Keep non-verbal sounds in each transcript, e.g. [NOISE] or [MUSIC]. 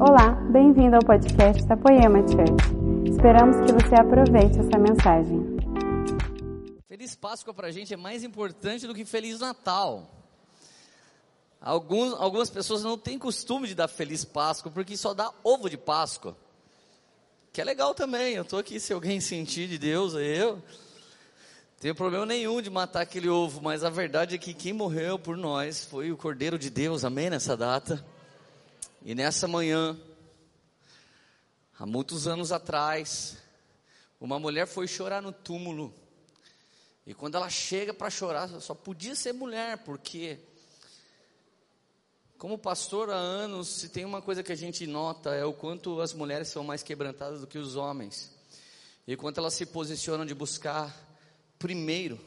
Olá, bem-vindo ao podcast da Poema Church. Esperamos que você aproveite essa mensagem. Feliz Páscoa para a gente é mais importante do que Feliz Natal. Alguns, algumas pessoas não têm costume de dar Feliz Páscoa porque só dá ovo de Páscoa. Que é legal também, eu estou aqui se alguém sentir de Deus, é eu. Tenho problema nenhum de matar aquele ovo, mas a verdade é que quem morreu por nós foi o Cordeiro de Deus, amém, nessa data. E nessa manhã, há muitos anos atrás, uma mulher foi chorar no túmulo. E quando ela chega para chorar, só podia ser mulher, porque, como pastor há anos, se tem uma coisa que a gente nota é o quanto as mulheres são mais quebrantadas do que os homens. E quanto elas se posicionam de buscar primeiro.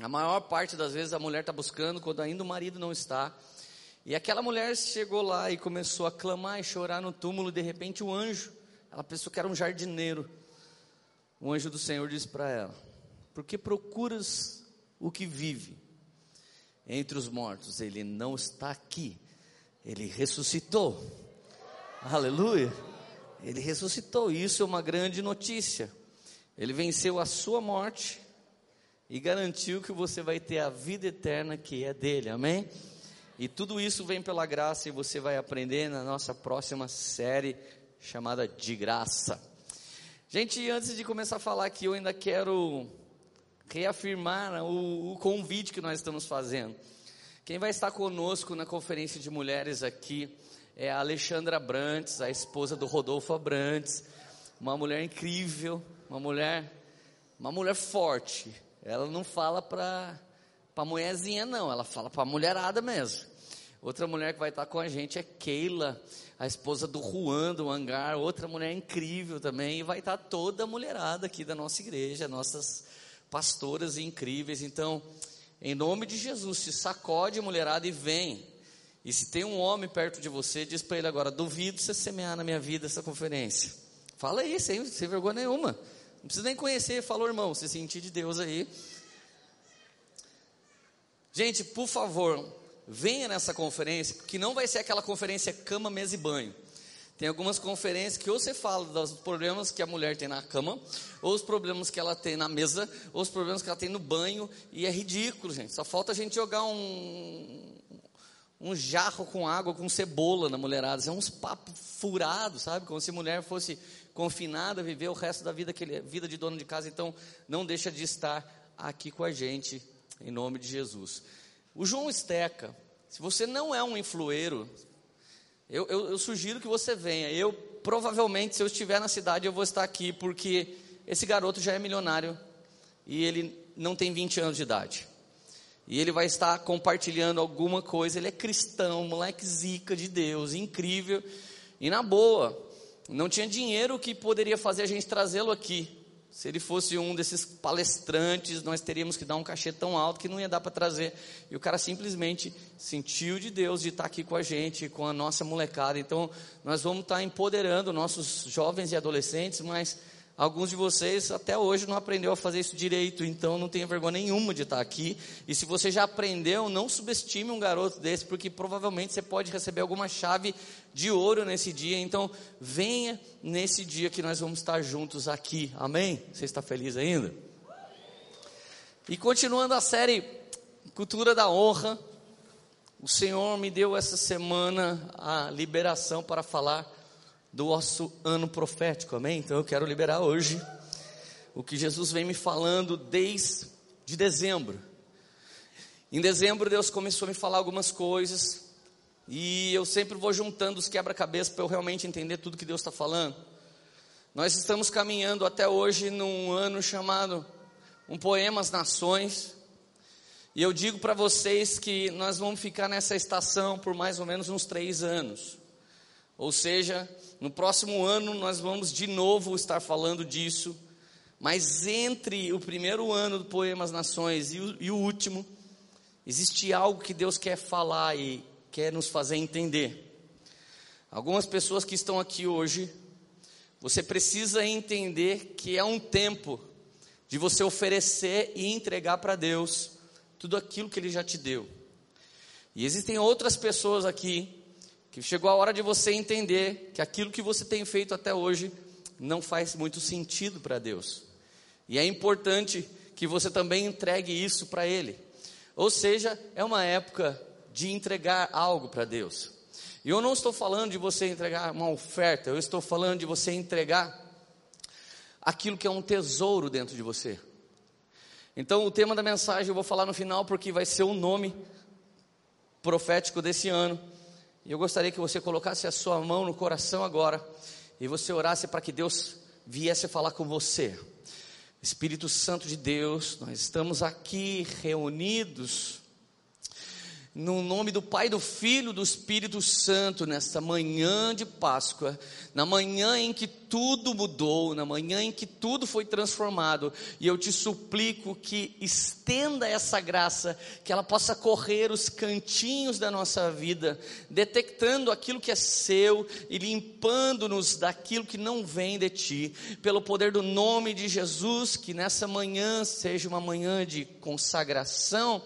A maior parte das vezes a mulher está buscando quando ainda o marido não está. E aquela mulher chegou lá e começou a clamar e chorar no túmulo. De repente, o anjo, ela pensou que era um jardineiro. O anjo do Senhor disse para ela: Por que procuras o que vive entre os mortos? Ele não está aqui, ele ressuscitou. Aleluia! Ele ressuscitou. Isso é uma grande notícia. Ele venceu a sua morte e garantiu que você vai ter a vida eterna que é dele. Amém? E tudo isso vem pela graça e você vai aprender na nossa próxima série chamada De Graça. Gente, antes de começar a falar aqui, eu ainda quero reafirmar o, o convite que nós estamos fazendo. Quem vai estar conosco na conferência de mulheres aqui é a Alexandra Brantes, a esposa do Rodolfo Abrantes, uma mulher incrível, uma mulher, uma mulher forte. Ela não fala para para mulherzinha não, ela fala para mulherada mesmo. Outra mulher que vai estar com a gente é Keila, a esposa do Juan do Hangar, outra mulher incrível também, e vai estar toda a mulherada aqui da nossa igreja, nossas pastoras incríveis. Então, em nome de Jesus, se sacode mulherada e vem. E se tem um homem perto de você, diz para ele agora: duvido você semear na minha vida essa conferência. Fala aí, sem, sem vergonha nenhuma. Não precisa nem conhecer, falou irmão, se sentir de Deus aí. Gente, por favor, venha nessa conferência, que não vai ser aquela conferência cama, mesa e banho. Tem algumas conferências que ou você fala dos problemas que a mulher tem na cama, ou os problemas que ela tem na mesa, ou os problemas que ela tem no banho, e é ridículo, gente. Só falta a gente jogar um, um jarro com água, com cebola na mulherada. É uns papos furados, sabe? Como se a mulher fosse confinada a viver o resto da vida, aquele, vida de dono de casa. Então, não deixa de estar aqui com a gente em nome de Jesus. O João Esteca, se você não é um influeiro, eu, eu, eu, sugiro que você venha. Eu, provavelmente, se eu estiver na cidade, eu vou estar aqui, porque esse garoto já é milionário e ele não tem 20 anos de idade. E ele vai estar compartilhando alguma coisa. Ele é cristão, moleque zica de Deus, incrível. E na boa, não tinha dinheiro que poderia fazer a gente trazê-lo aqui. Se ele fosse um desses palestrantes, nós teríamos que dar um cachê tão alto que não ia dar para trazer. E o cara simplesmente sentiu de Deus de estar aqui com a gente, com a nossa molecada. Então, nós vamos estar empoderando nossos jovens e adolescentes, mas Alguns de vocês até hoje não aprendeu a fazer isso direito, então não tenha vergonha nenhuma de estar aqui. E se você já aprendeu, não subestime um garoto desse, porque provavelmente você pode receber alguma chave de ouro nesse dia. Então, venha nesse dia que nós vamos estar juntos aqui. Amém? Você está feliz ainda? E continuando a série Cultura da Honra, o Senhor me deu essa semana a liberação para falar do nosso ano profético, amém? Então eu quero liberar hoje o que Jesus vem me falando desde de dezembro. Em dezembro Deus começou a me falar algumas coisas e eu sempre vou juntando os quebra-cabeças para eu realmente entender tudo que Deus está falando. Nós estamos caminhando até hoje num ano chamado um poema às nações. E eu digo para vocês que nós vamos ficar nessa estação por mais ou menos uns três anos. Ou seja, no próximo ano nós vamos de novo estar falando disso, mas entre o primeiro ano do Poemas Nações e o, e o último, existe algo que Deus quer falar e quer nos fazer entender. Algumas pessoas que estão aqui hoje, você precisa entender que é um tempo de você oferecer e entregar para Deus tudo aquilo que Ele já te deu. E existem outras pessoas aqui que chegou a hora de você entender que aquilo que você tem feito até hoje não faz muito sentido para Deus. E é importante que você também entregue isso para Ele. Ou seja, é uma época de entregar algo para Deus. E eu não estou falando de você entregar uma oferta, eu estou falando de você entregar aquilo que é um tesouro dentro de você. Então, o tema da mensagem eu vou falar no final porque vai ser o nome profético desse ano. E eu gostaria que você colocasse a sua mão no coração agora e você orasse para que Deus viesse falar com você. Espírito Santo de Deus, nós estamos aqui reunidos no nome do Pai, do Filho, do Espírito Santo, nesta manhã de Páscoa, na manhã em que tudo mudou, na manhã em que tudo foi transformado, e eu te suplico que estenda essa graça, que ela possa correr os cantinhos da nossa vida, detectando aquilo que é seu e limpando-nos daquilo que não vem de ti, pelo poder do nome de Jesus, que nessa manhã seja uma manhã de consagração,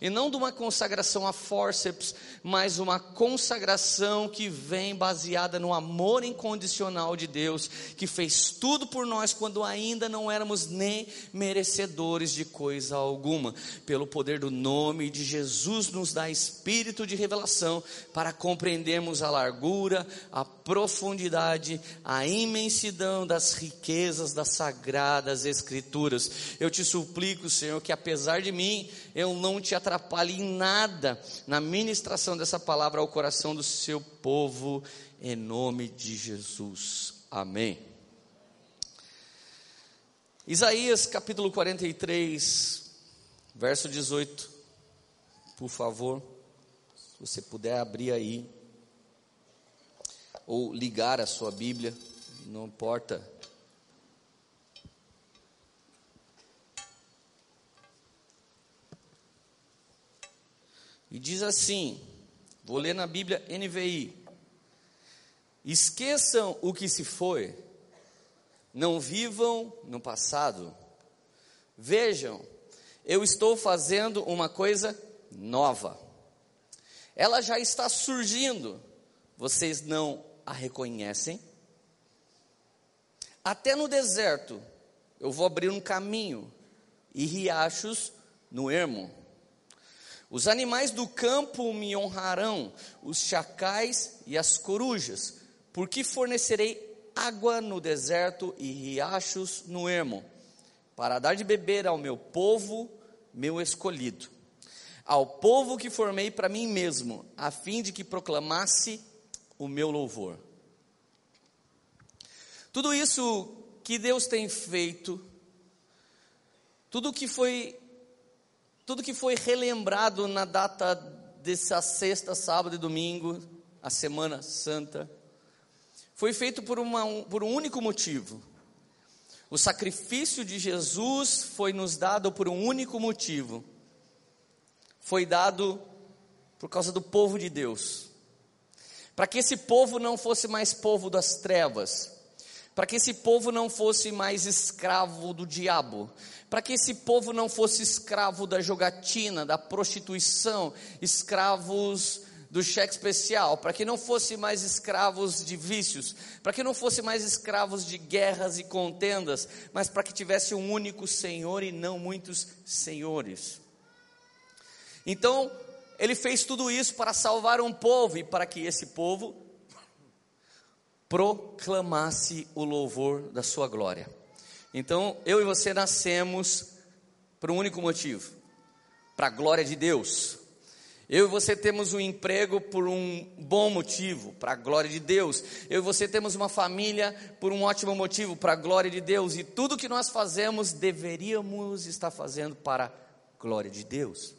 e não de uma consagração a forceps, mas uma consagração que vem baseada no amor incondicional de Deus, que fez tudo por nós quando ainda não éramos nem merecedores de coisa alguma. Pelo poder do nome de Jesus, nos dá espírito de revelação para compreendermos a largura, a profundidade, a imensidão das riquezas das sagradas Escrituras. Eu te suplico, Senhor, que apesar de mim, eu não te atrapalhe em nada na ministração dessa palavra ao coração do seu povo, em nome de Jesus. Amém. Isaías capítulo 43, verso 18, por favor, se você puder abrir aí, ou ligar a sua Bíblia, não importa E diz assim: vou ler na Bíblia NVI. Esqueçam o que se foi, não vivam no passado. Vejam, eu estou fazendo uma coisa nova. Ela já está surgindo, vocês não a reconhecem? Até no deserto eu vou abrir um caminho e riachos no ermo. Os animais do campo me honrarão, os chacais e as corujas, porque fornecerei água no deserto e riachos no ermo, para dar de beber ao meu povo, meu escolhido, ao povo que formei para mim mesmo, a fim de que proclamasse o meu louvor. Tudo isso que Deus tem feito, tudo que foi tudo que foi relembrado na data dessa sexta, sábado e domingo, a Semana Santa, foi feito por, uma, por um único motivo. O sacrifício de Jesus foi nos dado por um único motivo. Foi dado por causa do povo de Deus. Para que esse povo não fosse mais povo das trevas, para que esse povo não fosse mais escravo do diabo, para que esse povo não fosse escravo da jogatina, da prostituição, escravos do cheque especial, para que não fosse mais escravos de vícios, para que não fosse mais escravos de guerras e contendas, mas para que tivesse um único Senhor e não muitos senhores. Então, ele fez tudo isso para salvar um povo e para que esse povo proclamasse o louvor da sua glória. Então, eu e você nascemos por um único motivo: para a glória de Deus. Eu e você temos um emprego por um bom motivo, para a glória de Deus. Eu e você temos uma família por um ótimo motivo, para a glória de Deus. E tudo que nós fazemos deveríamos estar fazendo para a glória de Deus.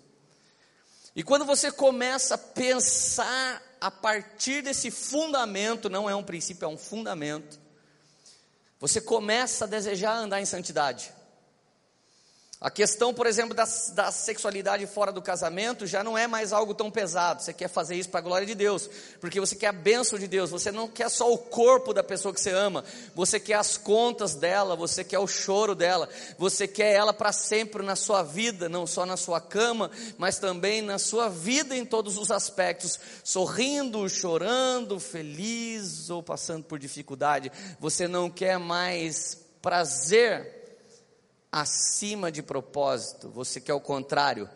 E quando você começa a pensar a partir desse fundamento, não é um princípio, é um fundamento, você começa a desejar andar em santidade. A questão, por exemplo, da, da, sexualidade fora do casamento já não é mais algo tão pesado. Você quer fazer isso para a glória de Deus, porque você quer a bênção de Deus. Você não quer só o corpo da pessoa que você ama, você quer as contas dela, você quer o choro dela, você quer ela para sempre na sua vida, não só na sua cama, mas também na sua vida em todos os aspectos, sorrindo, chorando, feliz ou passando por dificuldade. Você não quer mais prazer acima de propósito, você quer o contrário,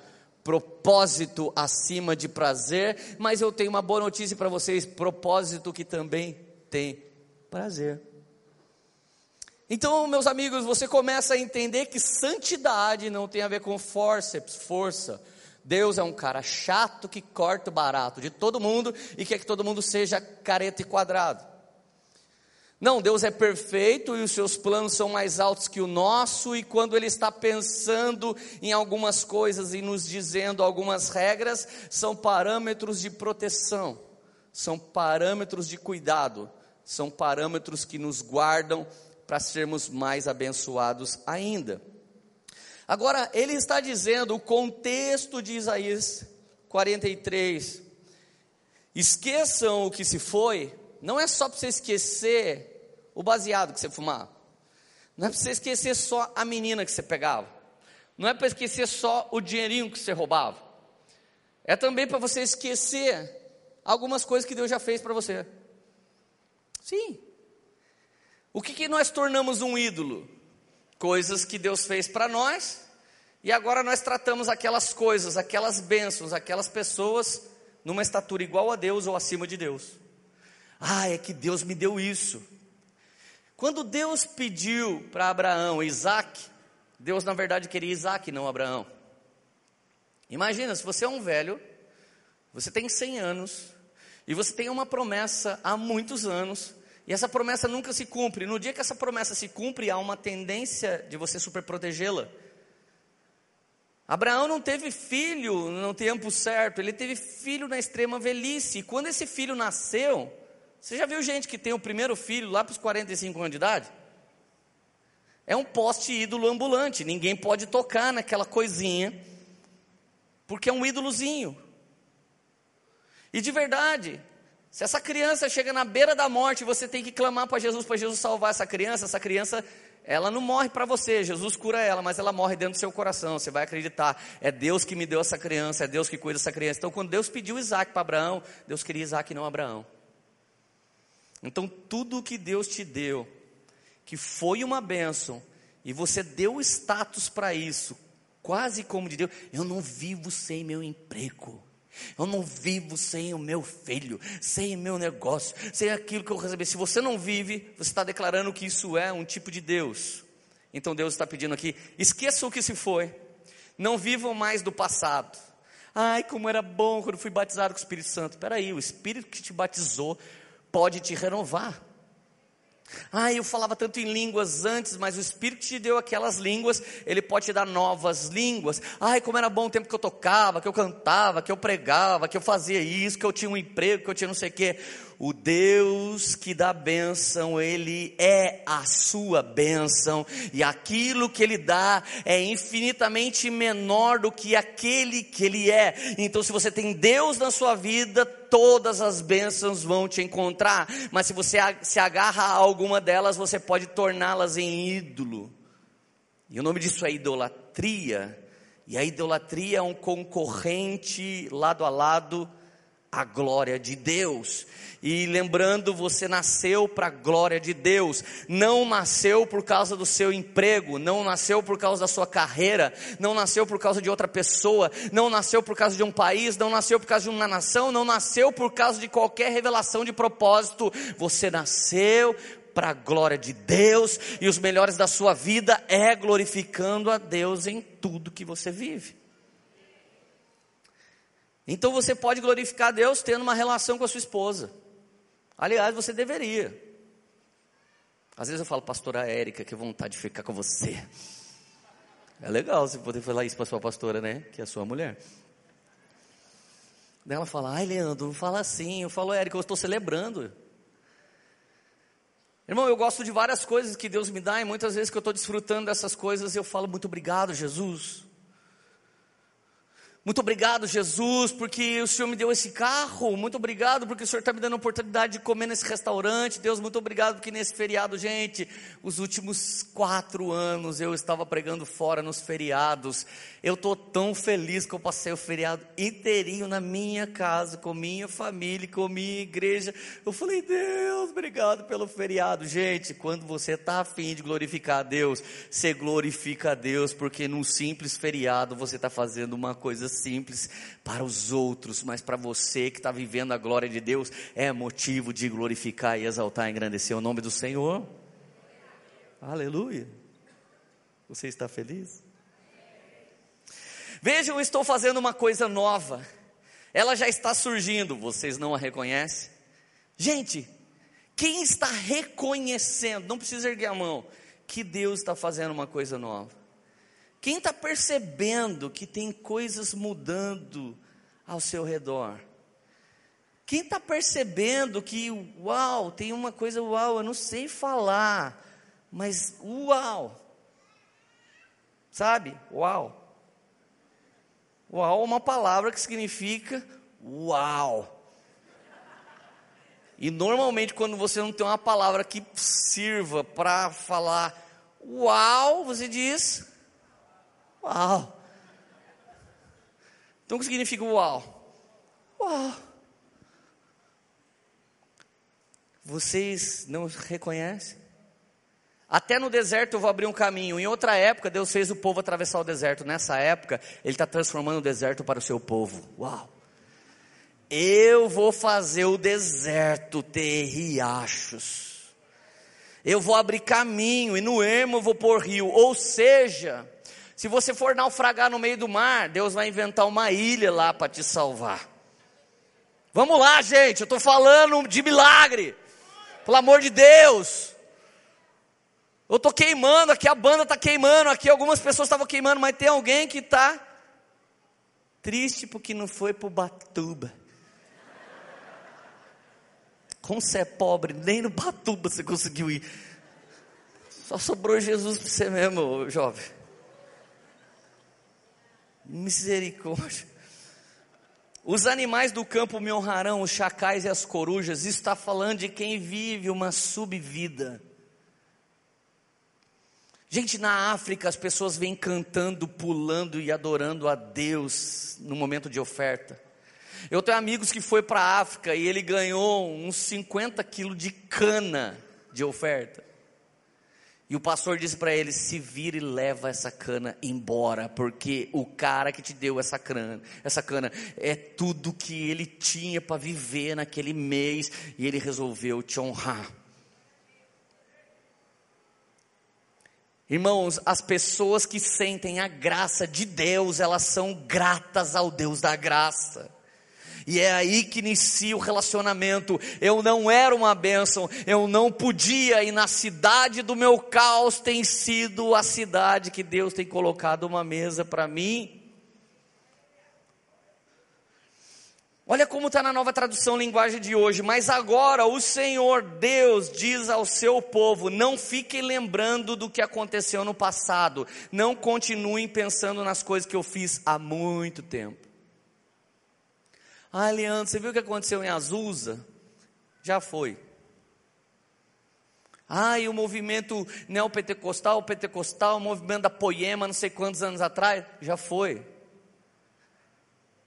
propósito acima de prazer, mas eu tenho uma boa notícia para vocês: propósito que também tem prazer. Então, meus amigos, você começa a entender que santidade não tem a ver com forceps, força. Deus é um cara chato que corta o barato de todo mundo e quer que todo mundo seja careta e quadrado. Não, Deus é perfeito e os seus planos são mais altos que o nosso, e quando Ele está pensando em algumas coisas e nos dizendo algumas regras, são parâmetros de proteção, são parâmetros de cuidado, são parâmetros que nos guardam para sermos mais abençoados ainda. Agora, ele está dizendo o contexto de Isaías 43. Esqueçam o que se foi, não é só para você esquecer o baseado que você fumava. Não é para você esquecer só a menina que você pegava. Não é para esquecer só o dinheirinho que você roubava. É também para você esquecer algumas coisas que Deus já fez para você. Sim. O que, que nós tornamos um ídolo? Coisas que Deus fez para nós, e agora nós tratamos aquelas coisas, aquelas bênçãos, aquelas pessoas numa estatura igual a Deus ou acima de Deus. Ah, é que Deus me deu isso. Quando Deus pediu para Abraão Isaac, Deus na verdade queria Isaac, não Abraão. Imagina, se você é um velho, você tem 100 anos, e você tem uma promessa há muitos anos, e essa promessa nunca se cumpre. No dia que essa promessa se cumpre, há uma tendência de você superprotegê-la. Abraão não teve filho no tempo certo, ele teve filho na extrema velhice. E quando esse filho nasceu, você já viu gente que tem o primeiro filho lá para os 45 anos de idade? É um poste ídolo ambulante, ninguém pode tocar naquela coisinha, porque é um ídolozinho. E de verdade, se essa criança chega na beira da morte, você tem que clamar para Jesus, para Jesus salvar essa criança, essa criança, ela não morre para você, Jesus cura ela, mas ela morre dentro do seu coração, você vai acreditar, é Deus que me deu essa criança, é Deus que cuida dessa criança. Então, quando Deus pediu Isaac para Abraão, Deus queria Isaac não Abraão. Então, tudo o que Deus te deu, que foi uma bênção, e você deu status para isso, quase como de Deus, eu não vivo sem meu emprego. Eu não vivo sem o meu filho, sem o meu negócio, sem aquilo que eu recebi. Se você não vive, você está declarando que isso é um tipo de Deus. Então Deus está pedindo aqui: esqueçam o que se foi, não vivam mais do passado. Ai, como era bom quando fui batizado com o Espírito Santo. Espera aí, o Espírito que te batizou pode te renovar. Ah, eu falava tanto em línguas antes, mas o Espírito te deu aquelas línguas, ele pode te dar novas línguas. Ai, como era bom o tempo que eu tocava, que eu cantava, que eu pregava, que eu fazia isso, que eu tinha um emprego, que eu tinha não sei o quê. O Deus que dá bênção, Ele é a sua bênção, e aquilo que Ele dá é infinitamente menor do que aquele que Ele é. Então, se você tem Deus na sua vida, todas as bênçãos vão te encontrar, mas se você se agarra a alguma delas, você pode torná-las em ídolo. E o nome disso é idolatria. E a idolatria é um concorrente lado a lado a glória de Deus. E lembrando, você nasceu para a glória de Deus, não nasceu por causa do seu emprego, não nasceu por causa da sua carreira, não nasceu por causa de outra pessoa, não nasceu por causa de um país, não nasceu por causa de uma nação, não nasceu por causa de qualquer revelação de propósito. Você nasceu para a glória de Deus e os melhores da sua vida é glorificando a Deus em tudo que você vive. Então você pode glorificar Deus tendo uma relação com a sua esposa. Aliás, você deveria. Às vezes eu falo, pastora Érica, que vontade de ficar com você. É legal você poder falar isso para sua pastora, né? Que é a sua mulher. Daí ela fala, ai Leandro, fala assim. Eu falo, Érica, eu estou celebrando. Irmão, eu gosto de várias coisas que Deus me dá e muitas vezes que eu estou desfrutando dessas coisas eu falo muito obrigado, Jesus. Muito obrigado, Jesus, porque o Senhor me deu esse carro. Muito obrigado, porque o Senhor está me dando a oportunidade de comer nesse restaurante. Deus, muito obrigado, porque nesse feriado, gente, os últimos quatro anos eu estava pregando fora nos feriados. Eu estou tão feliz que eu passei o feriado inteirinho na minha casa, com minha família, com minha igreja. Eu falei, Deus, obrigado pelo feriado. Gente, quando você está afim de glorificar a Deus, você glorifica a Deus, porque num simples feriado você está fazendo uma coisa simples para os outros, mas para você que está vivendo a glória de Deus, é motivo de glorificar e exaltar e engrandecer o nome do Senhor. Aleluia. Você está feliz? Vejam, estou fazendo uma coisa nova. Ela já está surgindo, vocês não a reconhecem? Gente, quem está reconhecendo, não precisa erguer a mão, que Deus está fazendo uma coisa nova? Quem está percebendo que tem coisas mudando ao seu redor? Quem está percebendo que, uau, tem uma coisa, uau, eu não sei falar, mas uau, sabe? Uau. Uau é uma palavra que significa uau. E normalmente, quando você não tem uma palavra que sirva para falar uau, você diz Uau! Então o que significa uau? Uau! Vocês não reconhecem? Até no deserto eu vou abrir um caminho. Em outra época, Deus fez o povo atravessar o deserto. Nessa época, Ele está transformando o deserto para o seu povo. Uau! Eu vou fazer o deserto ter riachos. Eu vou abrir caminho e no ermo eu vou pôr rio. Ou seja, se você for naufragar no meio do mar, Deus vai inventar uma ilha lá para te salvar. Vamos lá, gente, eu estou falando de milagre. Pelo amor de Deus. Eu estou queimando, aqui a banda está queimando, aqui algumas pessoas estavam queimando, mas tem alguém que está triste porque não foi para o Batuba. Como você é pobre, nem no Batuba você conseguiu ir. Só sobrou Jesus para você mesmo, jovem. Misericórdia. Os animais do campo me honrarão, os chacais e as corujas. Está falando de quem vive uma subvida. Gente, na África as pessoas vêm cantando, pulando e adorando a Deus no momento de oferta. Eu tenho amigos que foi para a África e ele ganhou uns 50 quilos de cana de oferta. E o pastor disse para ele: se vira e leva essa cana embora, porque o cara que te deu essa cana, essa cana é tudo que ele tinha para viver naquele mês e ele resolveu te honrar. Irmãos, as pessoas que sentem a graça de Deus, elas são gratas ao Deus da graça. E é aí que inicia o relacionamento. Eu não era uma bênção, eu não podia, e na cidade do meu caos tem sido a cidade que Deus tem colocado uma mesa para mim. Olha como está na nova tradução linguagem de hoje. Mas agora o Senhor Deus diz ao seu povo: não fiquem lembrando do que aconteceu no passado, não continuem pensando nas coisas que eu fiz há muito tempo. Ah, Leandro, você viu o que aconteceu em Azusa? Já foi. Ah, e o movimento neopentecostal, o pentecostal, o movimento da poema, não sei quantos anos atrás? Já foi.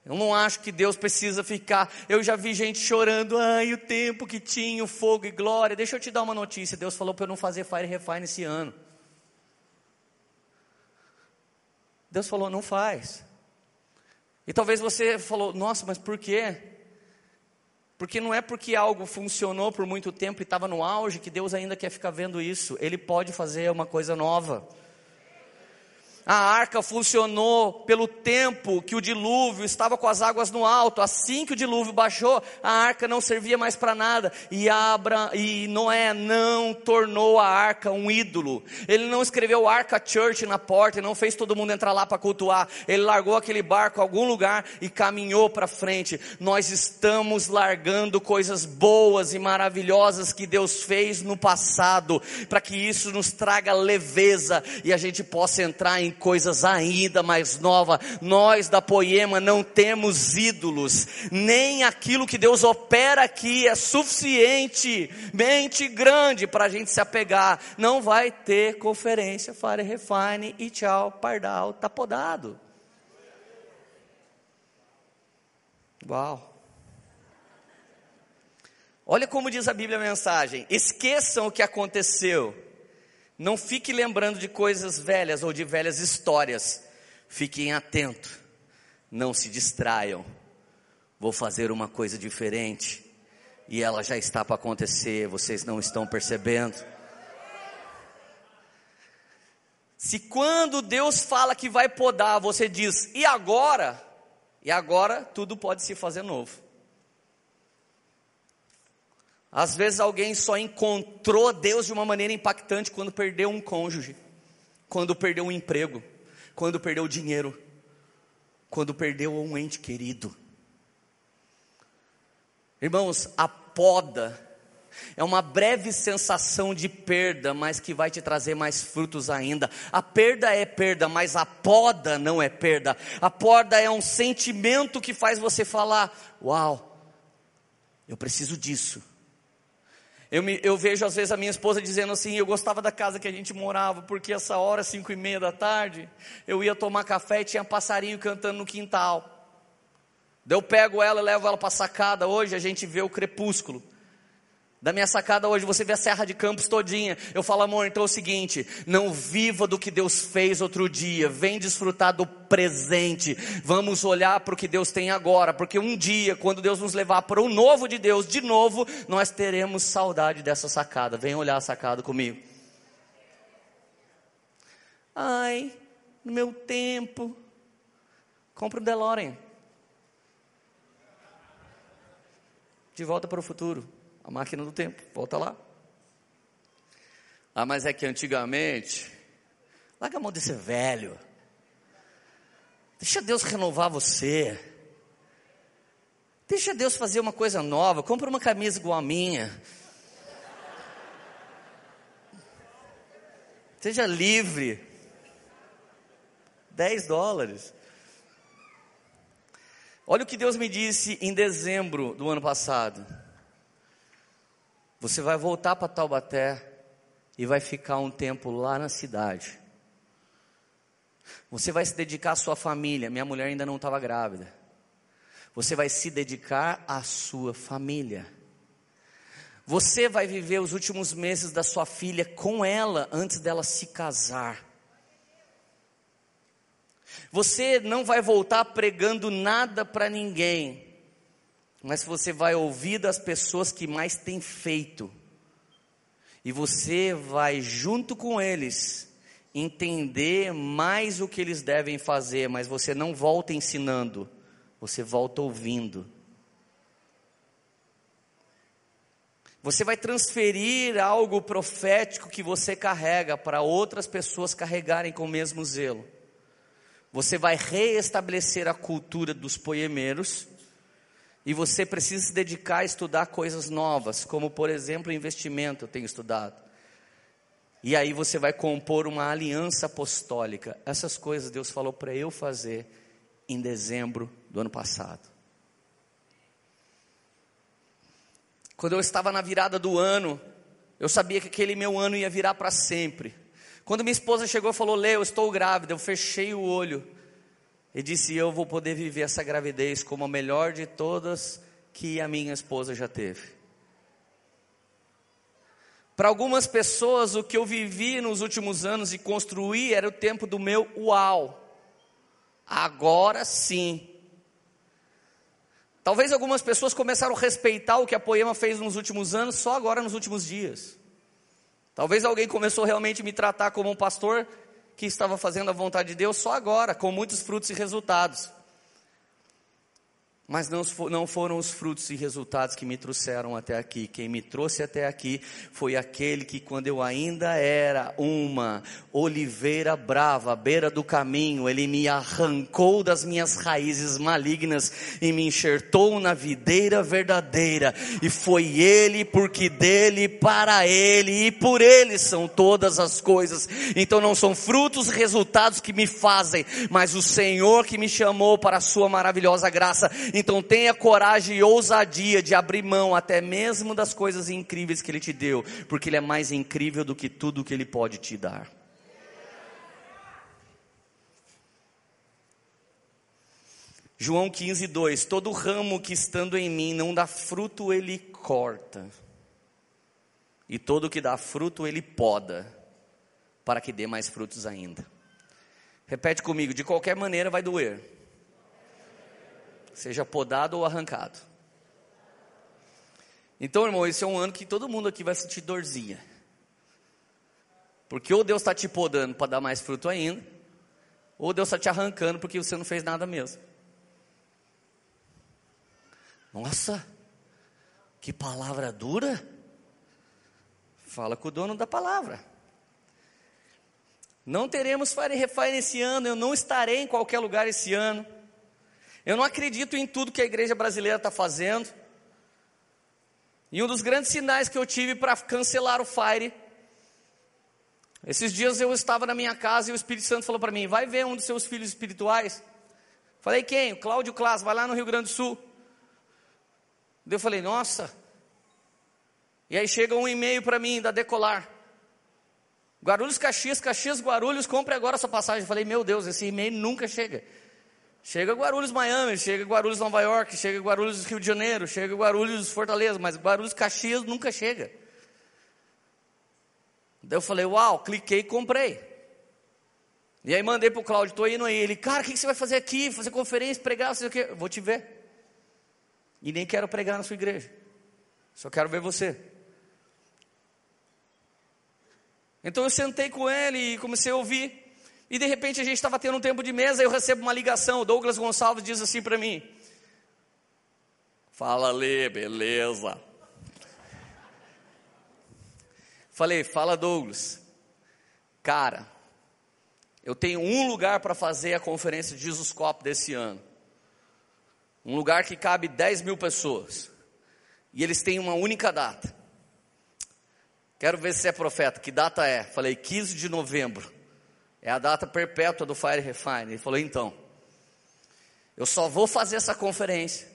Eu não acho que Deus precisa ficar. Eu já vi gente chorando. Ai, o tempo que tinha, o fogo e glória. Deixa eu te dar uma notícia. Deus falou para eu não fazer Fire Refine esse ano. Deus falou, não faz. E talvez você falou, nossa, mas por quê? Porque não é porque algo funcionou por muito tempo e estava no auge que Deus ainda quer ficar vendo isso. Ele pode fazer uma coisa nova. A arca funcionou pelo tempo que o dilúvio estava com as águas no alto. Assim que o dilúvio baixou, a arca não servia mais para nada. E, Abra, e Noé não tornou a arca um ídolo. Ele não escreveu Arca Church na porta e não fez todo mundo entrar lá para cultuar. Ele largou aquele barco em algum lugar e caminhou para frente. Nós estamos largando coisas boas e maravilhosas que Deus fez no passado, para que isso nos traga leveza e a gente possa entrar em coisas ainda mais novas. Nós da Poema não temos ídolos, nem aquilo que Deus opera aqui é suficientemente grande para a gente se apegar. Não vai ter conferência, fare refine e tchau, pardal, tá podado. Uau. Olha como diz a Bíblia a mensagem: esqueçam o que aconteceu não fique lembrando de coisas velhas ou de velhas histórias. Fiquem atentos. Não se distraiam. Vou fazer uma coisa diferente. E ela já está para acontecer. Vocês não estão percebendo. Se quando Deus fala que vai podar, você diz, e agora? E agora tudo pode se fazer novo. Às vezes alguém só encontrou Deus de uma maneira impactante quando perdeu um cônjuge, quando perdeu um emprego, quando perdeu dinheiro, quando perdeu um ente querido. Irmãos, a poda é uma breve sensação de perda, mas que vai te trazer mais frutos ainda. A perda é perda, mas a poda não é perda. A poda é um sentimento que faz você falar: Uau, eu preciso disso eu, me, eu vejo às vezes a minha esposa dizendo assim: eu gostava da casa que a gente morava, porque essa hora, cinco e meia da tarde, eu ia tomar café e tinha passarinho cantando no quintal. Eu pego ela levo ela para a sacada. Hoje a gente vê o crepúsculo da minha sacada hoje, você vê a Serra de Campos todinha. Eu falo, amor, então é o seguinte: não viva do que Deus fez outro dia, vem desfrutar do presente. Vamos olhar para o que Deus tem agora, porque um dia, quando Deus nos levar para o novo de Deus, de novo, nós teremos saudade dessa sacada. Vem olhar a sacada comigo. Ai, no meu tempo, compra um DeLorean. De volta para o futuro. A máquina do tempo, volta lá. Ah, mas é que antigamente, larga a mão de ser velho. Deixa Deus renovar você. Deixa Deus fazer uma coisa nova. Compra uma camisa igual a minha. Seja livre. 10 dólares. Olha o que Deus me disse em dezembro do ano passado. Você vai voltar para Taubaté e vai ficar um tempo lá na cidade. Você vai se dedicar à sua família. Minha mulher ainda não estava grávida. Você vai se dedicar à sua família. Você vai viver os últimos meses da sua filha com ela antes dela se casar. Você não vai voltar pregando nada para ninguém mas você vai ouvir das pessoas que mais têm feito, e você vai, junto com eles, entender mais o que eles devem fazer, mas você não volta ensinando, você volta ouvindo. Você vai transferir algo profético que você carrega para outras pessoas carregarem com o mesmo zelo. Você vai reestabelecer a cultura dos poemeiros e você precisa se dedicar a estudar coisas novas, como por exemplo investimento, eu tenho estudado. E aí você vai compor uma aliança apostólica. Essas coisas Deus falou para eu fazer em dezembro do ano passado. Quando eu estava na virada do ano, eu sabia que aquele meu ano ia virar para sempre. Quando minha esposa chegou e falou: Lê, eu estou grávida, eu fechei o olho e disse: Eu vou poder viver essa gravidez como a melhor de todas que a minha esposa já teve. Para algumas pessoas, o que eu vivi nos últimos anos e construí era o tempo do meu uau. Agora sim. Talvez algumas pessoas começaram a respeitar o que a Poema fez nos últimos anos só agora nos últimos dias. Talvez alguém começou realmente a me tratar como um pastor que estava fazendo a vontade de Deus só agora, com muitos frutos e resultados. Mas não, não foram os frutos e resultados que me trouxeram até aqui. Quem me trouxe até aqui foi aquele que, quando eu ainda era uma oliveira brava, à beira do caminho, ele me arrancou das minhas raízes malignas e me enxertou na videira verdadeira. E foi ele, porque dele, para ele e por ele são todas as coisas. Então não são frutos e resultados que me fazem, mas o Senhor que me chamou para a sua maravilhosa graça então tenha coragem e ousadia de abrir mão até mesmo das coisas incríveis que Ele te deu, porque Ele é mais incrível do que tudo que Ele pode te dar. João 15, 2: Todo ramo que estando em mim não dá fruto, ele corta, e todo que dá fruto, ele poda, para que dê mais frutos ainda. Repete comigo: de qualquer maneira vai doer seja podado ou arrancado. Então, irmão, esse é um ano que todo mundo aqui vai sentir dorzinha. Porque ou Deus está te podando para dar mais fruto ainda, ou Deus está te arrancando porque você não fez nada mesmo. Nossa, que palavra dura. Fala com o dono da palavra. Não teremos Fire Refine esse ano, eu não estarei em qualquer lugar esse ano. Eu não acredito em tudo que a igreja brasileira está fazendo. E um dos grandes sinais que eu tive para cancelar o Fire, esses dias eu estava na minha casa e o Espírito Santo falou para mim: vai ver um dos seus filhos espirituais. Falei, quem? O Cláudio Clas, vai lá no Rio Grande do Sul. Eu falei, nossa. E aí chega um e-mail para mim da Decolar. Guarulhos, Caxias, Caxias, Guarulhos, compre agora essa passagem. Eu falei, meu Deus, esse e-mail nunca chega. Chega Guarulhos, Miami, chega Guarulhos, Nova York, chega Guarulhos, Rio de Janeiro, chega Guarulhos, Fortaleza, mas Guarulhos, Caxias nunca chega. Daí eu falei, uau, cliquei e comprei. E aí mandei para o Cláudio, estou indo aí. Ele, cara, o que você vai fazer aqui? Fazer conferência, pregar, sei o quê. Vou te ver. E nem quero pregar na sua igreja. Só quero ver você. Então eu sentei com ele e comecei a ouvir. E de repente a gente estava tendo um tempo de mesa, eu recebo uma ligação, o Douglas Gonçalves diz assim para mim: Fala Lê, beleza. Falei, fala Douglas. Cara, eu tenho um lugar para fazer a conferência de Jesus Cop desse ano. Um lugar que cabe 10 mil pessoas. E eles têm uma única data. Quero ver se é profeta. Que data é? Falei, 15 de novembro. É a data perpétua do Fire Refine. Ele falou: então, eu só vou fazer essa conferência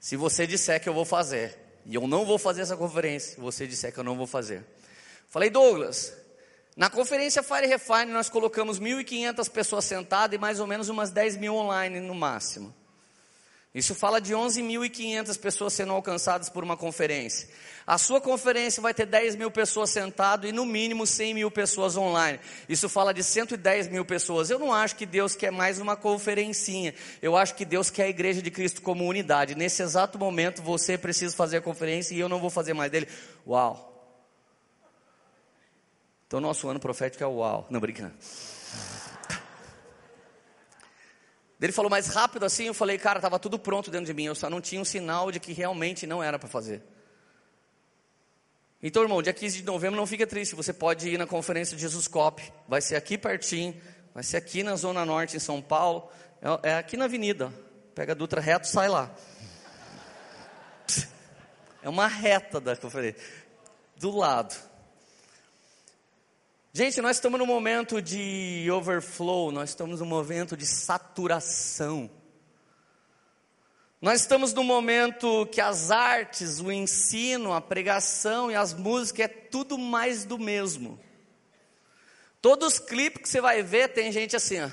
se você disser que eu vou fazer. E eu não vou fazer essa conferência se você disser que eu não vou fazer. Falei, Douglas, na conferência Fire Refine nós colocamos 1.500 pessoas sentadas e mais ou menos umas 10 mil online no máximo. Isso fala de 11.500 pessoas sendo alcançadas por uma conferência. A sua conferência vai ter 10 mil pessoas sentadas e no mínimo 100 mil pessoas online. Isso fala de 110 mil pessoas. Eu não acho que Deus quer mais uma conferencinha. Eu acho que Deus quer a igreja de Cristo como unidade. Nesse exato momento você precisa fazer a conferência e eu não vou fazer mais dele. Uau! Então nosso ano profético é uau. Não, brincando. Ele falou mais rápido assim, eu falei, cara, estava tudo pronto dentro de mim, eu só não tinha um sinal de que realmente não era para fazer. Então, irmão, dia 15 de novembro não fica triste, você pode ir na conferência de Jesus Cop, vai ser aqui pertinho, vai ser aqui na Zona Norte, em São Paulo, é, é aqui na avenida, pega a Dutra reto, sai lá. [LAUGHS] É uma reta da conferência, do lado. Gente, nós estamos num momento de overflow, nós estamos num momento de saturação. Nós estamos num momento que as artes, o ensino, a pregação e as músicas é tudo mais do mesmo. Todos os clipes que você vai ver tem gente assim, ó.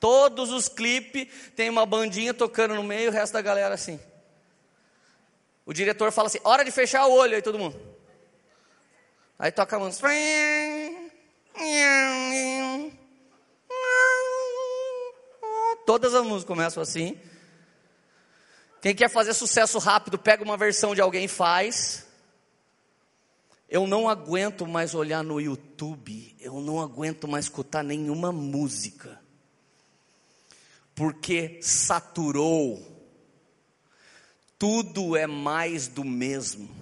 Todos os clipes tem uma bandinha tocando no meio, o resto da galera assim. O diretor fala assim: hora de fechar o olho aí todo mundo. Aí toca a música. Todas as músicas começam assim. Quem quer fazer sucesso rápido, pega uma versão de alguém e faz. Eu não aguento mais olhar no YouTube, eu não aguento mais escutar nenhuma música, porque saturou, tudo é mais do mesmo.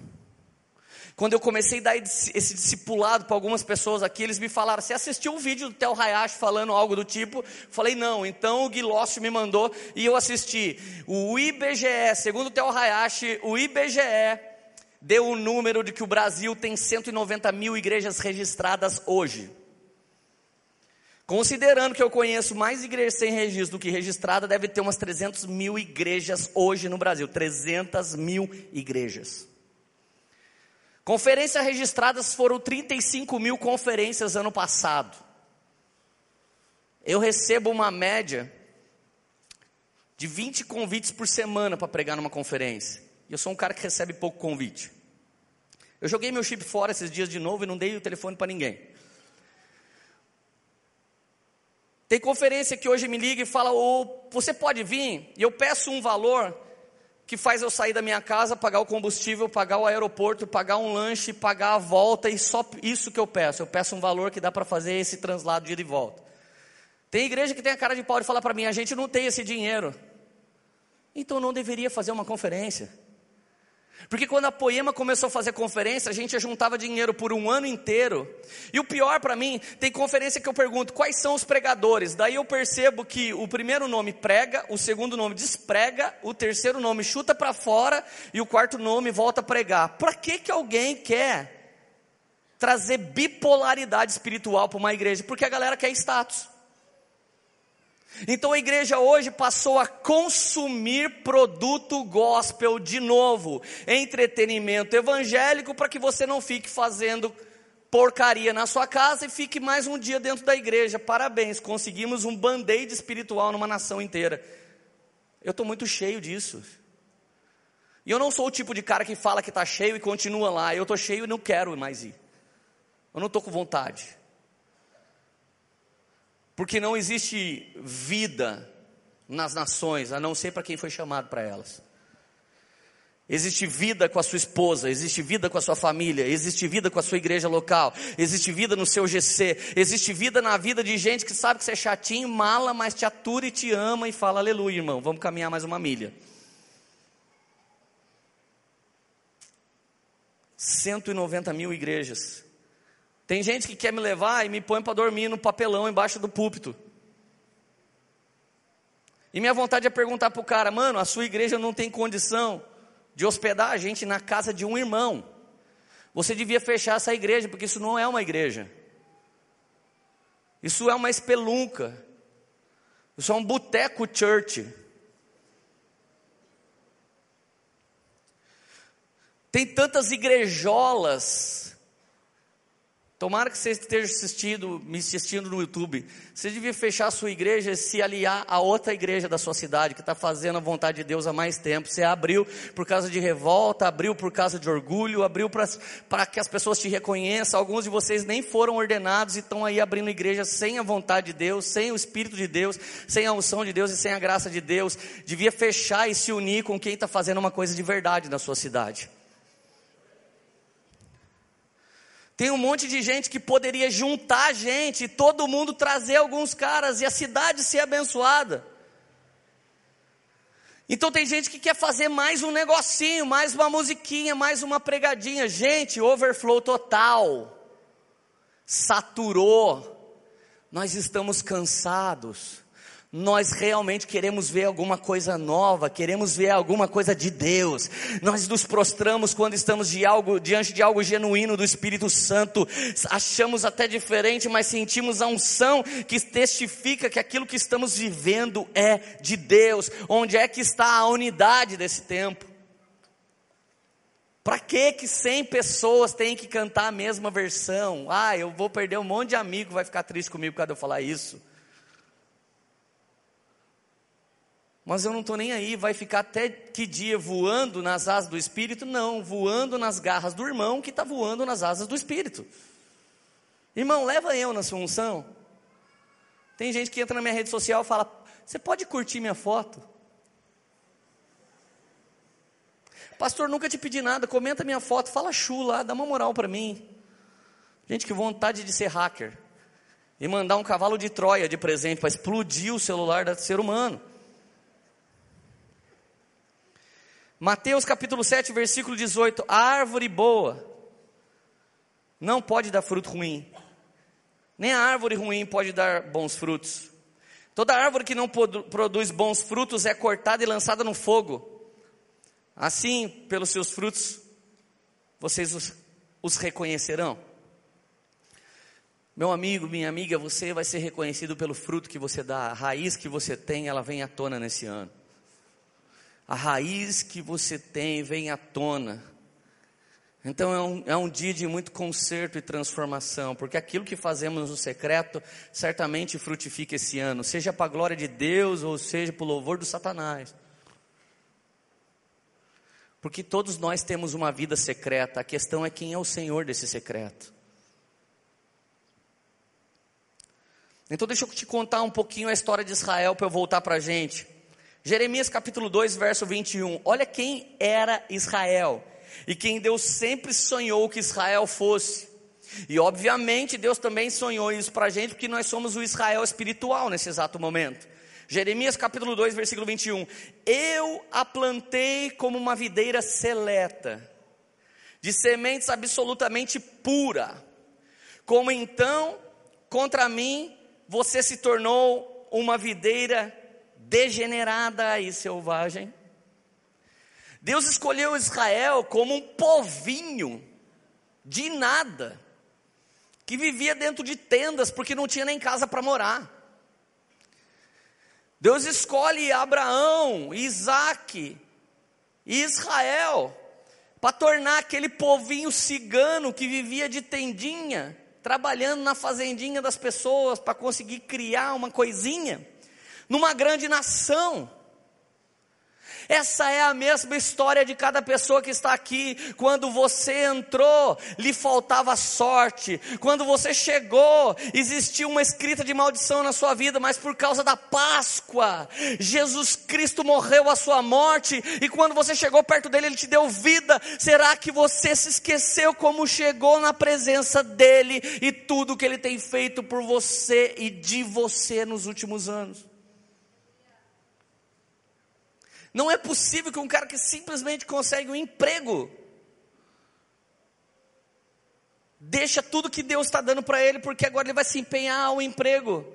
Quando eu comecei a dar esse discipulado para algumas pessoas aqui, eles me falaram: Você assistiu o vídeo do Theo Hayashi falando algo do tipo? Falei: Não. Então o Guilócio me mandou e eu assisti. O IBGE, segundo o Theo Hayashi, o IBGE deu o número de que o Brasil tem 190 mil igrejas registradas hoje. Considerando que eu conheço mais igrejas sem registro do que registrada, deve ter umas 300 mil igrejas hoje no Brasil. 300 mil igrejas. Conferências registradas foram 35 mil conferências ano passado. Eu recebo uma média de 20 convites por semana para pregar numa conferência. E eu sou um cara que recebe pouco convite. Eu joguei meu chip fora esses dias de novo e não dei o telefone para ninguém. Tem conferência que hoje me liga e fala: oh, você pode vir? E eu peço um valor que faz eu sair da minha casa, pagar o combustível, pagar o aeroporto, pagar um lanche, pagar a volta e só isso que eu peço. Eu peço um valor que dá para fazer esse translado de ida e volta. Tem igreja que tem a cara de pau e fala para mim: a gente não tem esse dinheiro. Então não deveria fazer uma conferência. Porque quando a Poema começou a fazer conferência, a gente juntava dinheiro por um ano inteiro. E o pior para mim, tem conferência que eu pergunto quais são os pregadores. Daí eu percebo que o primeiro nome prega, o segundo nome desprega, o terceiro nome chuta para fora e o quarto nome volta a pregar. Para que que alguém quer trazer bipolaridade espiritual para uma igreja? Porque a galera quer status. Então a igreja hoje passou a consumir produto gospel de novo, entretenimento evangélico, para que você não fique fazendo porcaria na sua casa e fique mais um dia dentro da igreja. Parabéns, conseguimos um band-aid espiritual numa nação inteira. Eu estou muito cheio disso. E eu não sou o tipo de cara que fala que está cheio e continua lá. Eu estou cheio e não quero mais ir. Eu não estou com vontade. Porque não existe vida nas nações, a não ser para quem foi chamado para elas. Existe vida com a sua esposa, existe vida com a sua família, existe vida com a sua igreja local, existe vida no seu GC, existe vida na vida de gente que sabe que você é chatinho, mala, mas te atura e te ama e fala aleluia, irmão, vamos caminhar mais uma milha. 190 mil igrejas. Tem gente que quer me levar e me põe para dormir no papelão embaixo do púlpito. E minha vontade é perguntar para o cara, mano, a sua igreja não tem condição de hospedar a gente na casa de um irmão. Você devia fechar essa igreja, porque isso não é uma igreja. Isso é uma espelunca. Isso é um boteco church. Tem tantas igrejolas Tomara que você esteja assistindo, me assistindo no YouTube. Você devia fechar a sua igreja e se aliar a outra igreja da sua cidade que está fazendo a vontade de Deus há mais tempo. Você abriu por causa de revolta, abriu por causa de orgulho, abriu para que as pessoas te reconheçam. Alguns de vocês nem foram ordenados e estão aí abrindo igreja sem a vontade de Deus, sem o Espírito de Deus, sem a unção de Deus e sem a graça de Deus. Devia fechar e se unir com quem está fazendo uma coisa de verdade na sua cidade. Tem um monte de gente que poderia juntar gente todo mundo trazer alguns caras e a cidade ser abençoada. Então tem gente que quer fazer mais um negocinho, mais uma musiquinha, mais uma pregadinha. Gente, overflow total. Saturou. Nós estamos cansados nós realmente queremos ver alguma coisa nova, queremos ver alguma coisa de Deus. Nós nos prostramos quando estamos de algo, diante de algo genuíno do Espírito Santo. Achamos até diferente, mas sentimos a unção que testifica que aquilo que estamos vivendo é de Deus. Onde é que está a unidade desse tempo? Para que que 100 pessoas têm que cantar a mesma versão? Ah, eu vou perder um monte de amigo, vai ficar triste comigo de eu falar isso. Mas eu não estou nem aí, vai ficar até que dia voando nas asas do Espírito? Não, voando nas garras do irmão que está voando nas asas do Espírito. Irmão, leva eu na sua unção. Tem gente que entra na minha rede social e fala: Você pode curtir minha foto? Pastor, nunca te pedi nada, comenta minha foto, fala chu lá, dá uma moral para mim. Gente, que vontade de ser hacker. E mandar um cavalo de Troia de presente para explodir o celular do ser humano. Mateus capítulo 7, versículo 18: A árvore boa não pode dar fruto ruim, nem a árvore ruim pode dar bons frutos. Toda árvore que não produz bons frutos é cortada e lançada no fogo. Assim, pelos seus frutos, vocês os, os reconhecerão. Meu amigo, minha amiga, você vai ser reconhecido pelo fruto que você dá. A raiz que você tem, ela vem à tona nesse ano a raiz que você tem vem à tona. Então é um, é um dia de muito conserto e transformação, porque aquilo que fazemos no secreto certamente frutifica esse ano, seja para a glória de Deus ou seja para o louvor do Satanás. Porque todos nós temos uma vida secreta, a questão é quem é o Senhor desse secreto. Então deixa eu te contar um pouquinho a história de Israel para eu voltar para a gente. Jeremias capítulo 2, verso 21. Olha quem era Israel e quem Deus sempre sonhou que Israel fosse. E obviamente Deus também sonhou isso para a gente, porque nós somos o Israel espiritual nesse exato momento. Jeremias capítulo 2, versículo 21. Eu a plantei como uma videira seleta, de sementes absolutamente pura. Como então, contra mim, você se tornou uma videira degenerada e selvagem. Deus escolheu Israel como um povinho de nada, que vivia dentro de tendas porque não tinha nem casa para morar. Deus escolhe Abraão, Isaac e Israel para tornar aquele povinho cigano que vivia de tendinha, trabalhando na fazendinha das pessoas para conseguir criar uma coisinha numa grande nação. Essa é a mesma história de cada pessoa que está aqui. Quando você entrou, lhe faltava sorte. Quando você chegou, existia uma escrita de maldição na sua vida, mas por causa da Páscoa, Jesus Cristo morreu a sua morte, e quando você chegou perto dele, ele te deu vida. Será que você se esqueceu como chegou na presença dele e tudo que ele tem feito por você e de você nos últimos anos? Não é possível que um cara que simplesmente consegue um emprego deixa tudo que Deus está dando para ele, porque agora ele vai se empenhar ao emprego.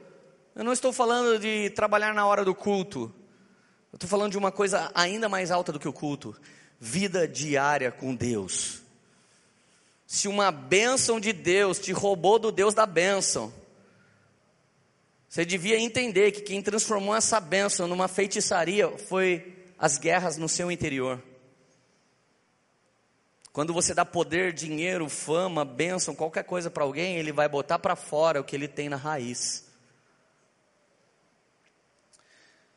Eu não estou falando de trabalhar na hora do culto. Eu estou falando de uma coisa ainda mais alta do que o culto: vida diária com Deus. Se uma bênção de Deus te roubou do Deus da bênção, você devia entender que quem transformou essa bênção numa feitiçaria foi as guerras no seu interior. Quando você dá poder, dinheiro, fama, bênção, qualquer coisa para alguém, ele vai botar para fora o que ele tem na raiz.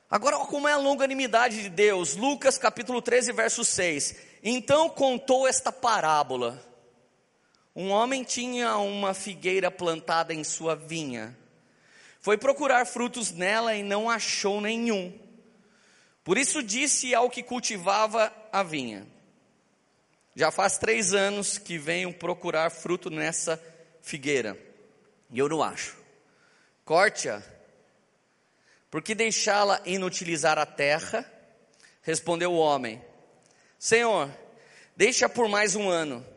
Agora, como é a longanimidade de Deus? Lucas capítulo 13, verso 6. Então contou esta parábola. Um homem tinha uma figueira plantada em sua vinha. Foi procurar frutos nela e não achou nenhum. Por isso disse ao que cultivava a vinha: Já faz três anos que venho procurar fruto nessa figueira, e eu não acho. Corte-a, porque deixá-la inutilizar a terra? Respondeu o homem: Senhor, deixa por mais um ano,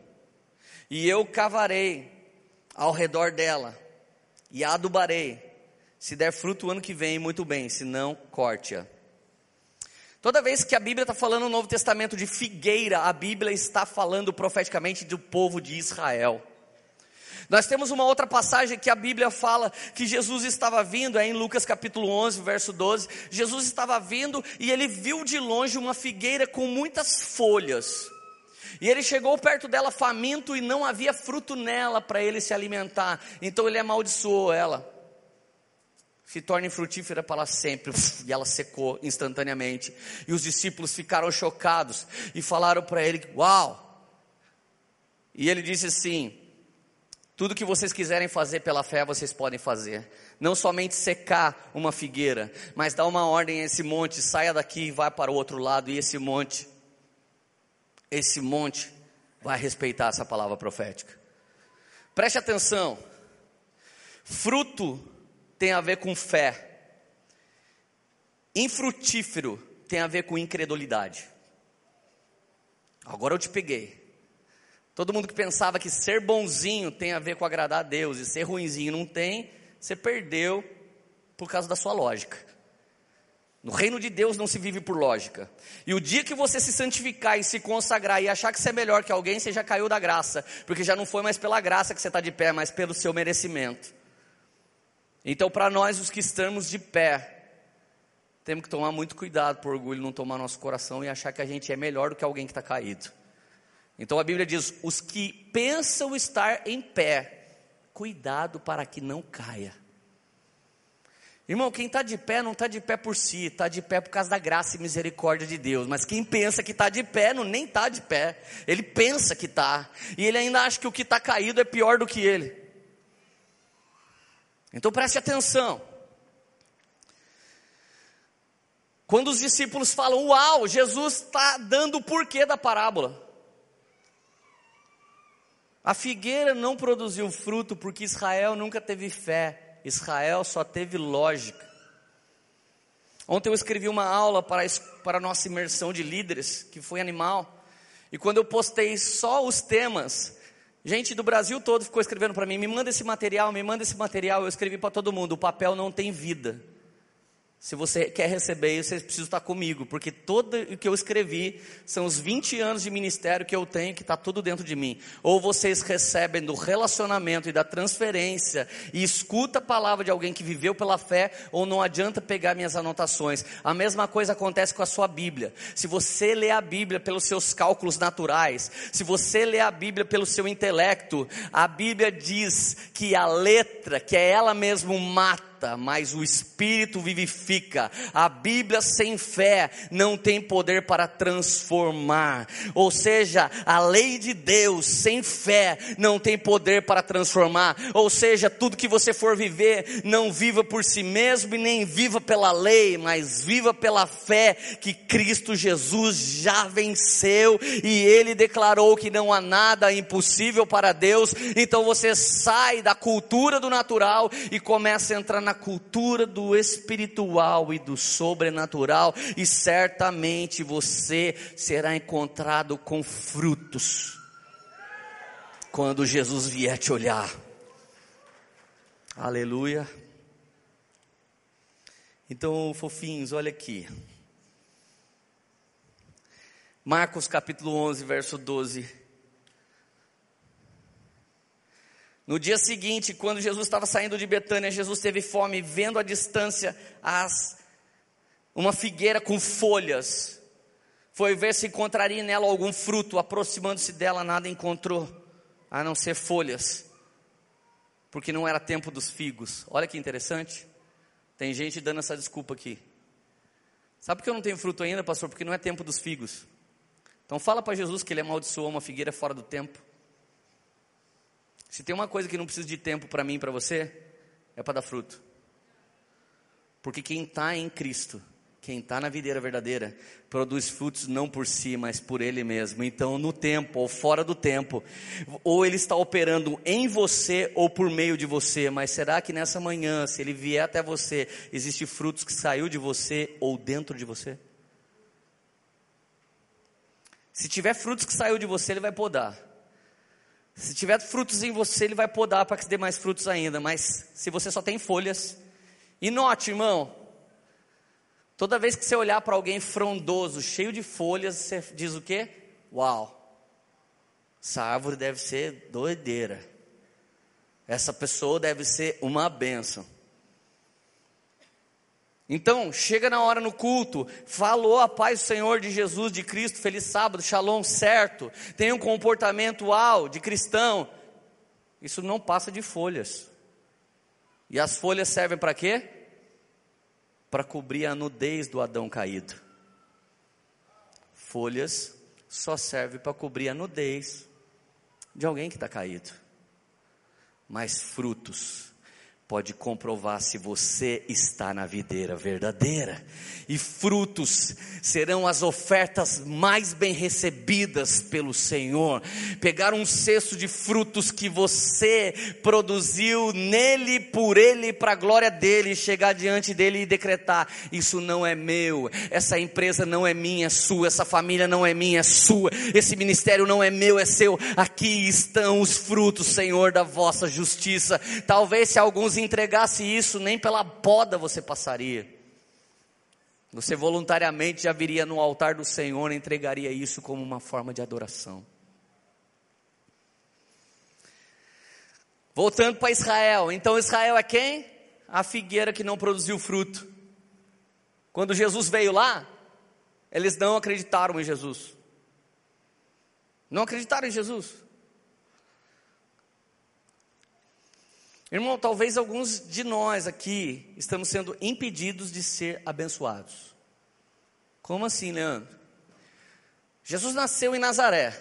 e eu cavarei ao redor dela, e adubarei. Se der fruto o ano que vem, muito bem, se não, corte-a. Toda vez que a Bíblia está falando no Novo Testamento de figueira, a Bíblia está falando profeticamente do povo de Israel. Nós temos uma outra passagem que a Bíblia fala que Jesus estava vindo, é em Lucas capítulo 11, verso 12. Jesus estava vindo e ele viu de longe uma figueira com muitas folhas. E ele chegou perto dela faminto e não havia fruto nela para ele se alimentar. Então ele amaldiçoou ela se torne frutífera para sempre. E ela secou instantaneamente. E os discípulos ficaram chocados e falaram para ele: Uau! E ele disse assim: Tudo que vocês quiserem fazer pela fé, vocês podem fazer. Não somente secar uma figueira, mas dar uma ordem a esse monte: saia daqui e vá para o outro lado. E esse monte esse monte vai respeitar essa palavra profética. Preste atenção. Fruto tem a ver com fé. Infrutífero tem a ver com incredulidade. Agora eu te peguei. Todo mundo que pensava que ser bonzinho tem a ver com agradar a Deus e ser ruinzinho não tem, você perdeu por causa da sua lógica. No reino de Deus não se vive por lógica. E o dia que você se santificar e se consagrar e achar que você é melhor que alguém, você já caiu da graça, porque já não foi mais pela graça que você está de pé, mas pelo seu merecimento. Então, para nós, os que estamos de pé, temos que tomar muito cuidado por orgulho não tomar nosso coração e achar que a gente é melhor do que alguém que está caído. Então a Bíblia diz: os que pensam estar em pé, cuidado para que não caia. Irmão, quem está de pé não está de pé por si, está de pé por causa da graça e misericórdia de Deus. Mas quem pensa que está de pé, não nem está de pé. Ele pensa que está. E ele ainda acha que o que está caído é pior do que ele. Então preste atenção. Quando os discípulos falam, uau, Jesus está dando o porquê da parábola. A figueira não produziu fruto porque Israel nunca teve fé, Israel só teve lógica. Ontem eu escrevi uma aula para, para a nossa imersão de líderes, que foi animal, e quando eu postei só os temas, gente do Brasil todo ficou escrevendo para mim: me manda esse material, me manda esse material. Eu escrevi para todo mundo: o papel não tem vida. Se você quer receber isso, você precisa estar comigo, porque tudo o que eu escrevi são os 20 anos de ministério que eu tenho, que está tudo dentro de mim. Ou vocês recebem do relacionamento e da transferência e escuta a palavra de alguém que viveu pela fé, ou não adianta pegar minhas anotações. A mesma coisa acontece com a sua Bíblia. Se você lê a Bíblia pelos seus cálculos naturais, se você lê a Bíblia pelo seu intelecto, a Bíblia diz que a letra, que é ela mesmo mata, mata, mas o Espírito vivifica. A Bíblia sem fé não tem poder para transformar. Ou seja, a lei de Deus sem fé não tem poder para transformar. Ou seja, tudo que você for viver, não viva por si mesmo e nem viva pela lei, mas viva pela fé que Cristo Jesus já venceu e ele declarou que não há nada impossível para Deus. Então você sai da cultura do natural e começa a entrar na na cultura do espiritual e do sobrenatural, e certamente você será encontrado com frutos quando Jesus vier te olhar. Aleluia. Então, fofinhos, olha aqui. Marcos capítulo 11, verso 12 No dia seguinte, quando Jesus estava saindo de Betânia, Jesus teve fome, vendo à distância as, uma figueira com folhas. Foi ver se encontraria nela algum fruto. Aproximando-se dela, nada encontrou, a não ser folhas, porque não era tempo dos figos. Olha que interessante. Tem gente dando essa desculpa aqui. Sabe por que eu não tenho fruto ainda, pastor? Porque não é tempo dos figos. Então fala para Jesus que ele amaldiçoou uma figueira fora do tempo. Se tem uma coisa que não precisa de tempo para mim e para você, é para dar fruto. Porque quem está em Cristo, quem está na videira verdadeira, produz frutos não por si, mas por Ele mesmo. Então, no tempo ou fora do tempo, ou Ele está operando em você ou por meio de você. Mas será que nessa manhã, se Ele vier até você, existe frutos que saiu de você ou dentro de você? Se tiver frutos que saiu de você, Ele vai podar. Se tiver frutos em você, ele vai podar para que dê mais frutos ainda. Mas se você só tem folhas, e note, irmão, toda vez que você olhar para alguém frondoso, cheio de folhas, você diz o quê? Uau, essa árvore deve ser doideira. Essa pessoa deve ser uma bênção. Então, chega na hora no culto, falou a paz do Senhor de Jesus, de Cristo, feliz sábado, shalom, certo, tem um comportamento uau, de cristão. Isso não passa de folhas. E as folhas servem para quê? Para cobrir a nudez do Adão caído. Folhas só servem para cobrir a nudez de alguém que está caído. Mas frutos pode comprovar se você está na videira verdadeira. E frutos serão as ofertas mais bem recebidas pelo Senhor. Pegar um cesto de frutos que você produziu nele, por ele, para a glória dele, chegar diante dele e decretar: Isso não é meu, essa empresa não é minha, é sua, essa família não é minha, é sua, esse ministério não é meu, é seu. Aqui estão os frutos, Senhor, da vossa justiça. Talvez se alguns entregasse isso, nem pela poda você passaria. Você voluntariamente já viria no altar do Senhor e entregaria isso como uma forma de adoração. Voltando para Israel, então Israel é quem? A figueira que não produziu fruto. Quando Jesus veio lá, eles não acreditaram em Jesus. Não acreditaram em Jesus. Irmão, talvez alguns de nós aqui estamos sendo impedidos de ser abençoados. Como assim, Leandro? Jesus nasceu em Nazaré.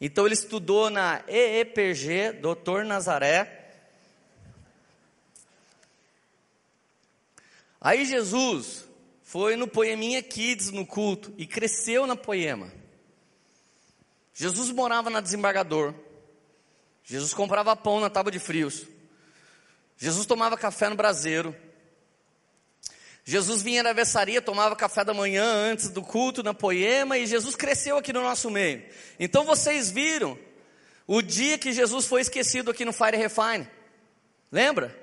Então ele estudou na EEPG, Doutor Nazaré. Aí Jesus foi no Poeminha Kids no culto e cresceu na Poema. Jesus morava na Desembargador. Jesus comprava pão na tábua de frios. Jesus tomava café no braseiro. Jesus vinha na versaria, tomava café da manhã antes do culto na poema e Jesus cresceu aqui no nosso meio. Então vocês viram o dia que Jesus foi esquecido aqui no Fire Refine. Lembra?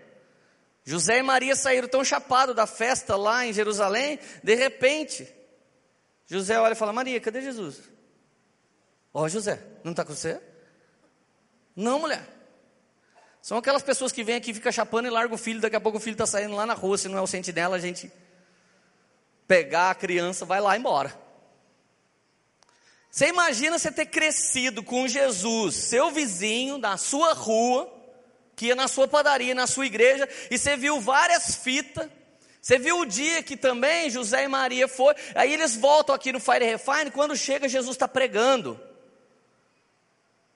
José e Maria saíram tão chapados da festa lá em Jerusalém, de repente, José olha e fala: Maria, cadê Jesus? Ó, oh, José, não está com você? Não, mulher. São aquelas pessoas que vêm aqui, fica chapando e larga o filho, daqui a pouco o filho está saindo lá na rua, se não é o sentinela, a gente pegar a criança, vai lá embora. Você imagina você ter crescido com Jesus, seu vizinho, na sua rua, que ia na sua padaria, na sua igreja, e você viu várias fitas, você viu o dia que também José e Maria foram, aí eles voltam aqui no Fire Refine, quando chega Jesus está pregando.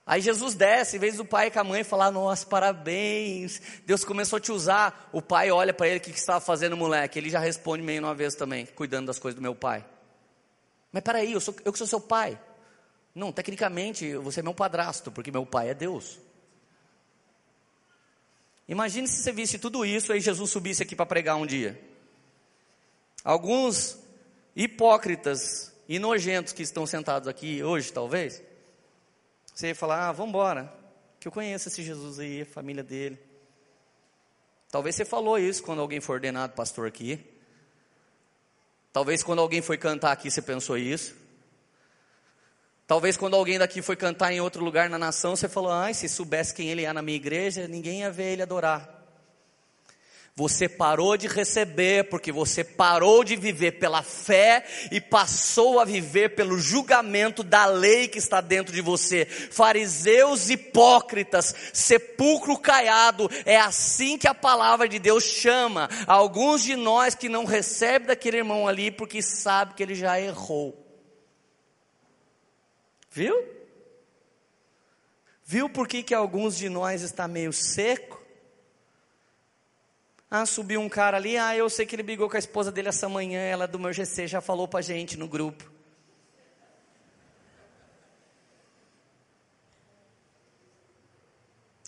Aí Jesus desce, em vez do pai com a mãe falar, nossa, parabéns, Deus começou a te usar. O pai olha para ele, o que, que estava fazendo, moleque? Ele já responde meio uma vez também, cuidando das coisas do meu pai. Mas peraí, eu, sou, eu que sou seu pai. Não, tecnicamente, você é meu padrasto, porque meu pai é Deus. Imagine se você visse tudo isso, aí Jesus subisse aqui para pregar um dia. Alguns hipócritas e nojentos que estão sentados aqui hoje, talvez, você ia falar, ah, vamos embora, que eu conheço esse Jesus aí, a família dele. Talvez você falou isso quando alguém foi ordenado pastor aqui. Talvez quando alguém foi cantar aqui você pensou isso. Talvez quando alguém daqui foi cantar em outro lugar na nação, você falou: ai, se soubesse quem ele é na minha igreja, ninguém ia ver ele adorar. Você parou de receber porque você parou de viver pela fé e passou a viver pelo julgamento da lei que está dentro de você. Fariseus hipócritas, sepulcro caiado, é assim que a palavra de Deus chama alguns de nós que não recebem daquele irmão ali porque sabe que ele já errou. Viu? Viu por que, que alguns de nós está meio seco? Ah, subiu um cara ali, ah, eu sei que ele brigou com a esposa dele essa manhã, ela do meu GC já falou pra gente no grupo.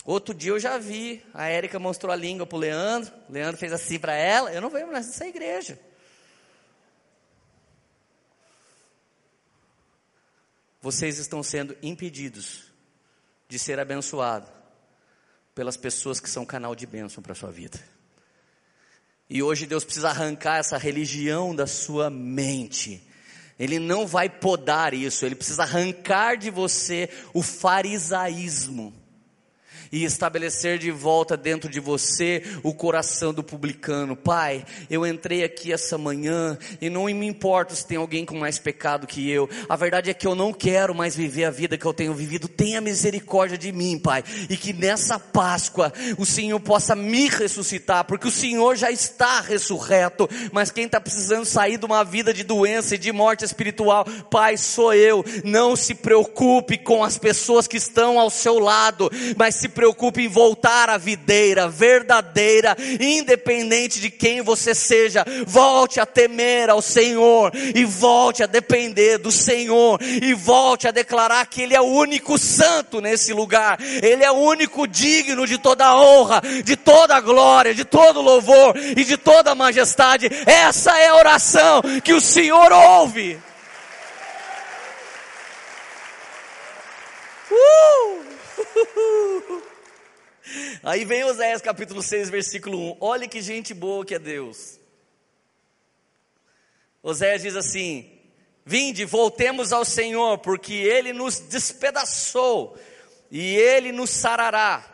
Outro dia eu já vi, a Érica mostrou a língua pro Leandro, o Leandro fez assim para ela, eu não vejo mais nessa igreja. Vocês estão sendo impedidos de ser abençoados pelas pessoas que são canal de bênção para a sua vida. E hoje Deus precisa arrancar essa religião da sua mente. Ele não vai podar isso, ele precisa arrancar de você o farisaísmo e estabelecer de volta dentro de você o coração do publicano. Pai, eu entrei aqui essa manhã e não me importa se tem alguém com mais pecado que eu. A verdade é que eu não quero mais viver a vida que eu tenho vivido. Tenha misericórdia de mim, Pai, e que nessa Páscoa o Senhor possa me ressuscitar, porque o Senhor já está ressurreto, mas quem está precisando sair de uma vida de doença e de morte espiritual, Pai, sou eu. Não se preocupe com as pessoas que estão ao seu lado, mas se preocupe preocupe em voltar à videira verdadeira, independente de quem você seja. Volte a temer ao Senhor e volte a depender do Senhor e volte a declarar que Ele é o único santo nesse lugar. Ele é o único digno de toda honra, de toda glória, de todo louvor e de toda majestade. Essa é a oração que o Senhor ouve. Uh! [LAUGHS] Aí vem Oséias capítulo 6, versículo 1. Olha que gente boa que é Deus. Oséias diz assim: Vinde, voltemos ao Senhor, porque Ele nos despedaçou e Ele nos sarará.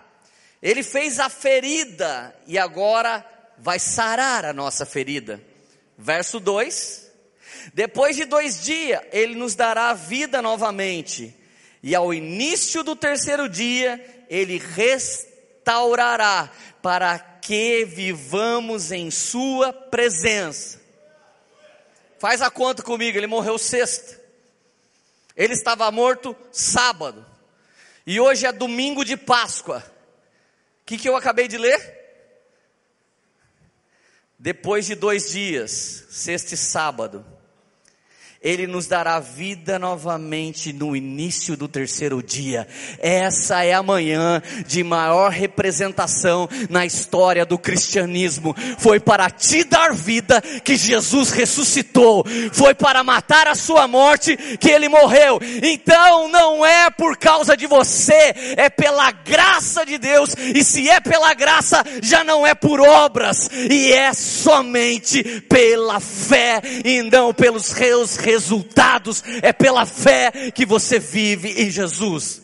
Ele fez a ferida e agora vai sarar a nossa ferida. Verso 2: Depois de dois dias, Ele nos dará vida novamente e ao início do terceiro dia, ele restaurará para que vivamos em Sua presença. Faz a conta comigo, ele morreu sexta. Ele estava morto sábado. E hoje é domingo de Páscoa. O que, que eu acabei de ler? Depois de dois dias, sexta e sábado, ele nos dará vida novamente no início do terceiro dia. Essa é a manhã de maior representação na história do cristianismo. Foi para te dar vida que Jesus ressuscitou. Foi para matar a sua morte que ele morreu. Então não é por causa de você, é pela graça de Deus. E se é pela graça, já não é por obras, e é somente pela fé e não pelos seus resultados, é pela fé que você vive em Jesus.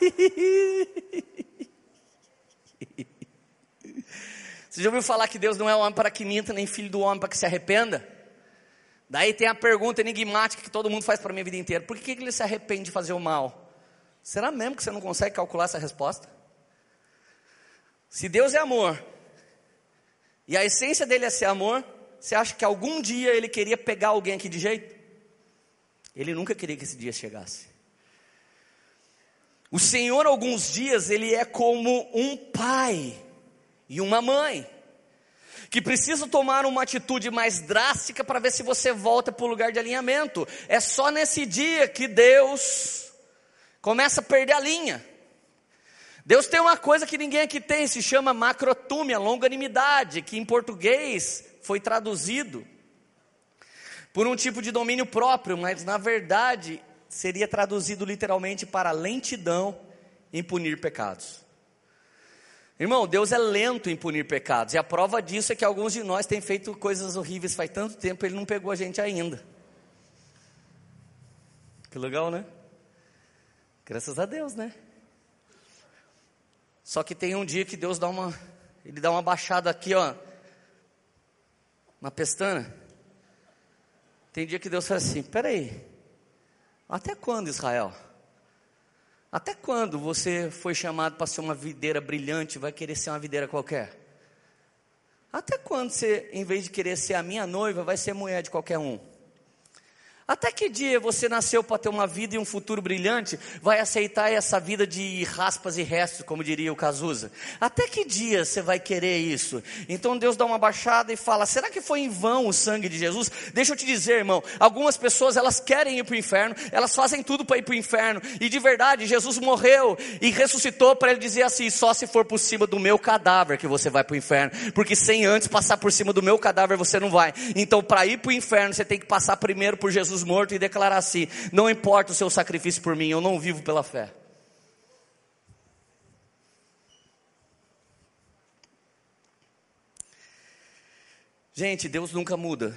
[LAUGHS] Você já ouviu falar que Deus não é homem para que minta, nem filho do homem para que se arrependa? Daí tem a pergunta enigmática que todo mundo faz para a minha vida inteira: por que ele se arrepende de fazer o mal? Será mesmo que você não consegue calcular essa resposta? Se Deus é amor, e a essência dele é ser amor, você acha que algum dia ele queria pegar alguém aqui de jeito? Ele nunca queria que esse dia chegasse. O Senhor, alguns dias, ele é como um pai e uma mãe, que precisa tomar uma atitude mais drástica para ver se você volta para o lugar de alinhamento. É só nesse dia que Deus começa a perder a linha. Deus tem uma coisa que ninguém aqui tem, se chama macrotúmia, longanimidade, que em português foi traduzido por um tipo de domínio próprio, mas na verdade seria traduzido literalmente para lentidão em punir pecados. Irmão, Deus é lento em punir pecados, e a prova disso é que alguns de nós têm feito coisas horríveis faz tanto tempo, Ele não pegou a gente ainda. Que legal, né? Graças a Deus, né? Só que tem um dia que Deus dá uma, Ele dá uma baixada aqui, ó, na pestana. Tem dia que Deus fala assim: peraí, até quando Israel? Até quando você foi chamado para ser uma videira brilhante vai querer ser uma videira qualquer? Até quando você, em vez de querer ser a minha noiva, vai ser mulher de qualquer um? Até que dia você nasceu para ter uma vida e um futuro brilhante, vai aceitar essa vida de raspas e restos, como diria o Cazuza? Até que dia você vai querer isso? Então Deus dá uma baixada e fala: será que foi em vão o sangue de Jesus? Deixa eu te dizer, irmão, algumas pessoas elas querem ir para o inferno, elas fazem tudo para ir para o inferno, e de verdade, Jesus morreu e ressuscitou para ele dizer assim: só se for por cima do meu cadáver que você vai para o inferno, porque sem antes passar por cima do meu cadáver você não vai. Então, para ir para o inferno, você tem que passar primeiro por Jesus Jesus morto e declarar assim: Não importa o seu sacrifício por mim, eu não vivo pela fé. Gente, Deus nunca muda.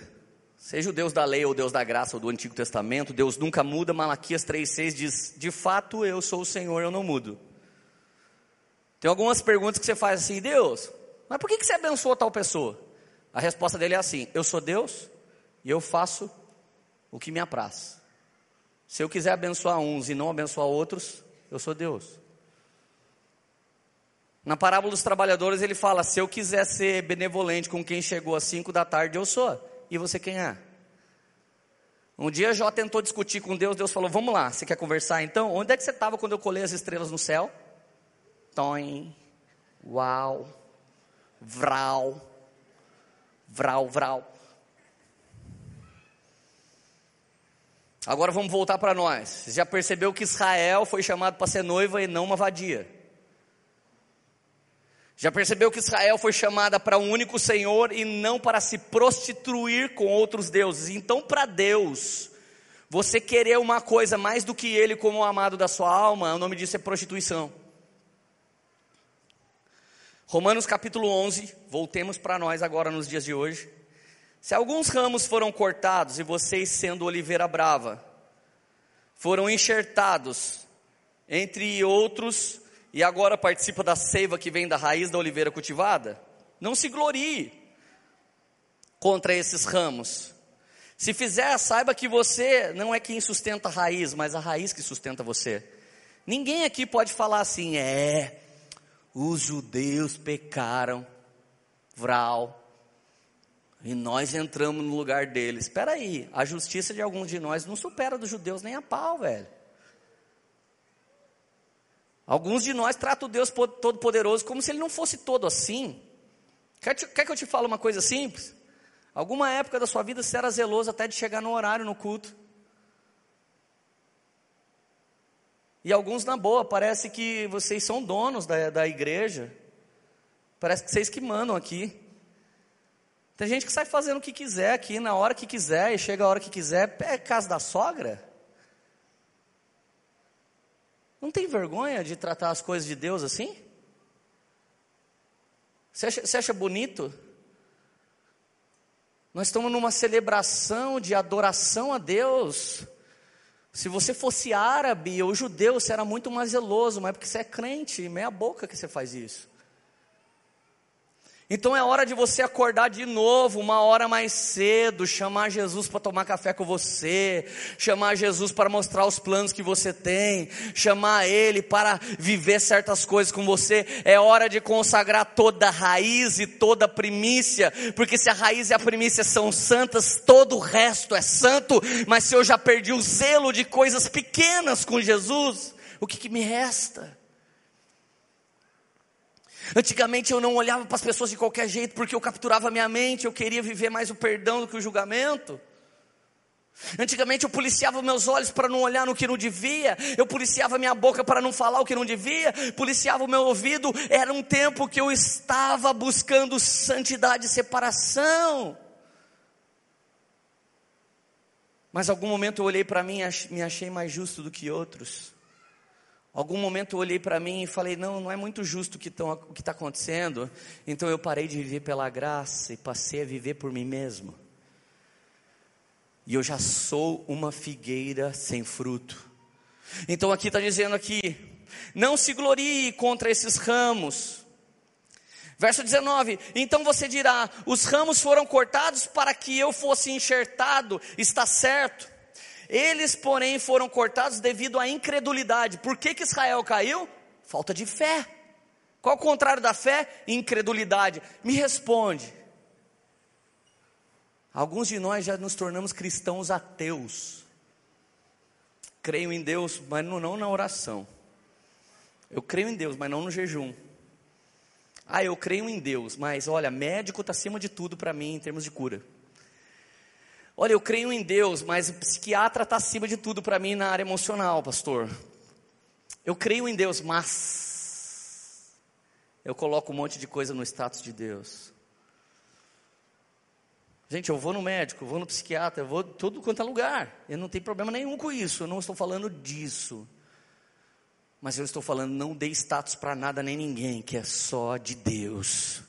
Seja o Deus da lei ou o Deus da graça ou do Antigo Testamento, Deus nunca muda. Malaquias 3,6 diz: De fato eu sou o Senhor, eu não mudo. Tem algumas perguntas que você faz assim: Deus, mas por que você abençoou tal pessoa? A resposta dele é assim: Eu sou Deus e eu faço o que me apraz. Se eu quiser abençoar uns e não abençoar outros, eu sou Deus. Na parábola dos trabalhadores ele fala: se eu quiser ser benevolente com quem chegou às 5 da tarde, eu sou. E você quem é? Um dia Jó tentou discutir com Deus, Deus falou: Vamos lá, você quer conversar então? Onde é que você estava quando eu colei as estrelas no céu? Toim. Uau. Vral. Vral, vral. Agora vamos voltar para nós. Você já percebeu que Israel foi chamado para ser noiva e não uma vadia? Já percebeu que Israel foi chamada para um único Senhor e não para se prostituir com outros deuses? Então, para Deus, você querer uma coisa mais do que Ele como o amado da sua alma, o nome disso é prostituição. Romanos capítulo 11, voltemos para nós agora nos dias de hoje. Se alguns ramos foram cortados e vocês, sendo oliveira brava, foram enxertados entre outros e agora participa da seiva que vem da raiz da oliveira cultivada, não se glorie contra esses ramos. Se fizer, saiba que você não é quem sustenta a raiz, mas a raiz que sustenta você. Ninguém aqui pode falar assim, é, os judeus pecaram, vral, e nós entramos no lugar deles. Espera aí, a justiça de alguns de nós não supera dos judeus nem a pau, velho. Alguns de nós tratam o Deus Todo-Poderoso como se ele não fosse todo assim. Quer, te, quer que eu te fale uma coisa simples? Alguma época da sua vida você era zeloso até de chegar no horário no culto. E alguns na boa, parece que vocês são donos da, da igreja. Parece que vocês que mandam aqui. Tem gente que sai fazendo o que quiser aqui, na hora que quiser, e chega a hora que quiser. É casa da sogra? Não tem vergonha de tratar as coisas de Deus assim? Você acha, você acha bonito? Nós estamos numa celebração de adoração a Deus. Se você fosse árabe ou judeu, você era muito mais zeloso, mas é porque você é crente, meia boca que você faz isso. Então é hora de você acordar de novo, uma hora mais cedo, chamar Jesus para tomar café com você, chamar Jesus para mostrar os planos que você tem, chamar Ele para viver certas coisas com você. É hora de consagrar toda a raiz e toda a primícia, porque se a raiz e a primícia são santas, todo o resto é santo. Mas se eu já perdi o zelo de coisas pequenas com Jesus, o que, que me resta? Antigamente eu não olhava para as pessoas de qualquer jeito porque eu capturava minha mente, eu queria viver mais o perdão do que o julgamento. Antigamente eu policiava meus olhos para não olhar no que não devia, eu policiava minha boca para não falar o que não devia, policiava o meu ouvido. Era um tempo que eu estava buscando santidade e separação. Mas algum momento eu olhei para mim e me achei mais justo do que outros. Algum momento eu olhei para mim e falei: não, não é muito justo o que está acontecendo. Então eu parei de viver pela graça e passei a viver por mim mesmo. E eu já sou uma figueira sem fruto. Então aqui está dizendo aqui: não se glorie contra esses ramos. Verso 19: Então você dirá: os ramos foram cortados para que eu fosse enxertado, está certo. Eles, porém, foram cortados devido à incredulidade. Por que, que Israel caiu? Falta de fé. Qual o contrário da fé? Incredulidade. Me responde. Alguns de nós já nos tornamos cristãos ateus. Creio em Deus, mas não, não na oração. Eu creio em Deus, mas não no jejum. Ah, eu creio em Deus, mas olha, médico está acima de tudo para mim em termos de cura. Olha, eu creio em Deus, mas o psiquiatra está acima de tudo para mim na área emocional, pastor. Eu creio em Deus, mas eu coloco um monte de coisa no status de Deus. Gente, eu vou no médico, eu vou no psiquiatra, eu vou tudo quanto é lugar. Eu não tenho problema nenhum com isso, eu não estou falando disso. Mas eu estou falando, não dê status para nada nem ninguém, que é só de Deus.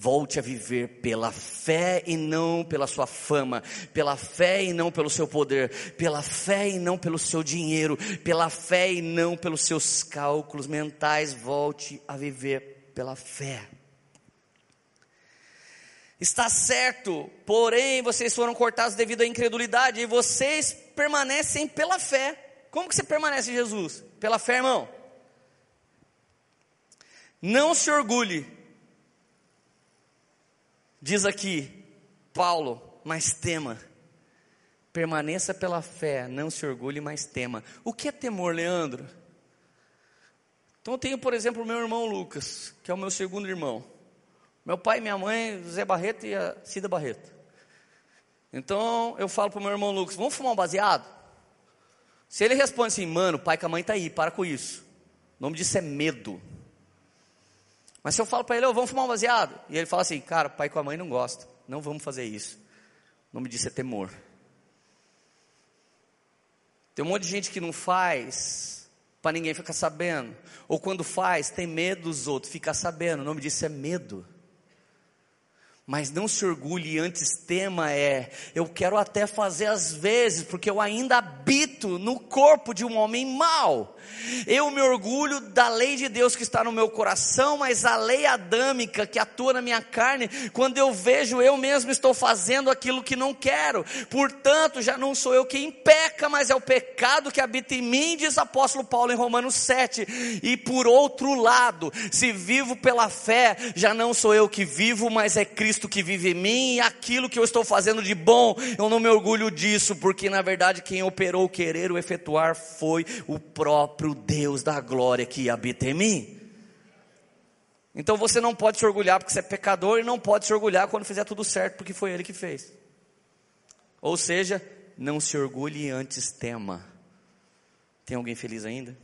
Volte a viver pela fé e não pela sua fama, pela fé e não pelo seu poder, pela fé e não pelo seu dinheiro, pela fé e não pelos seus cálculos mentais. Volte a viver pela fé. Está certo, porém vocês foram cortados devido à incredulidade e vocês permanecem pela fé. Como que você permanece em Jesus? Pela fé, irmão. Não se orgulhe Diz aqui, Paulo, mas tema. Permaneça pela fé, não se orgulhe, mas tema. O que é temor, Leandro? Então eu tenho, por exemplo, o meu irmão Lucas, que é o meu segundo irmão. Meu pai, minha mãe, Zé Barreto e a Cida Barreto. Então eu falo para o meu irmão Lucas: vamos fumar um baseado? Se ele responde assim, mano, pai com a mãe tá aí, para com isso. O nome disso é medo. Mas se eu falo para ele, oh, vamos fumar um baseado? E ele fala assim, cara, pai com a mãe não gosta, não vamos fazer isso. O nome disso é temor. Tem um monte de gente que não faz para ninguém ficar sabendo. Ou quando faz, tem medo dos outros ficar sabendo. O nome disso é medo mas não se orgulhe, antes tema é: eu quero até fazer às vezes, porque eu ainda habito no corpo de um homem mau. Eu me orgulho da lei de Deus que está no meu coração, mas a lei adâmica que atua na minha carne, quando eu vejo eu mesmo estou fazendo aquilo que não quero. Portanto, já não sou eu quem peca, mas é o pecado que habita em mim, diz apóstolo Paulo em Romanos 7. E por outro lado, se vivo pela fé, já não sou eu que vivo, mas é Cristo que vive em mim, e aquilo que eu estou fazendo de bom, eu não me orgulho disso, porque na verdade quem operou o querer, o efetuar foi o próprio Deus da glória que habita em mim. Então você não pode se orgulhar porque você é pecador e não pode se orgulhar quando fizer tudo certo porque foi ele que fez. Ou seja, não se orgulhe antes tema. Tem alguém feliz ainda?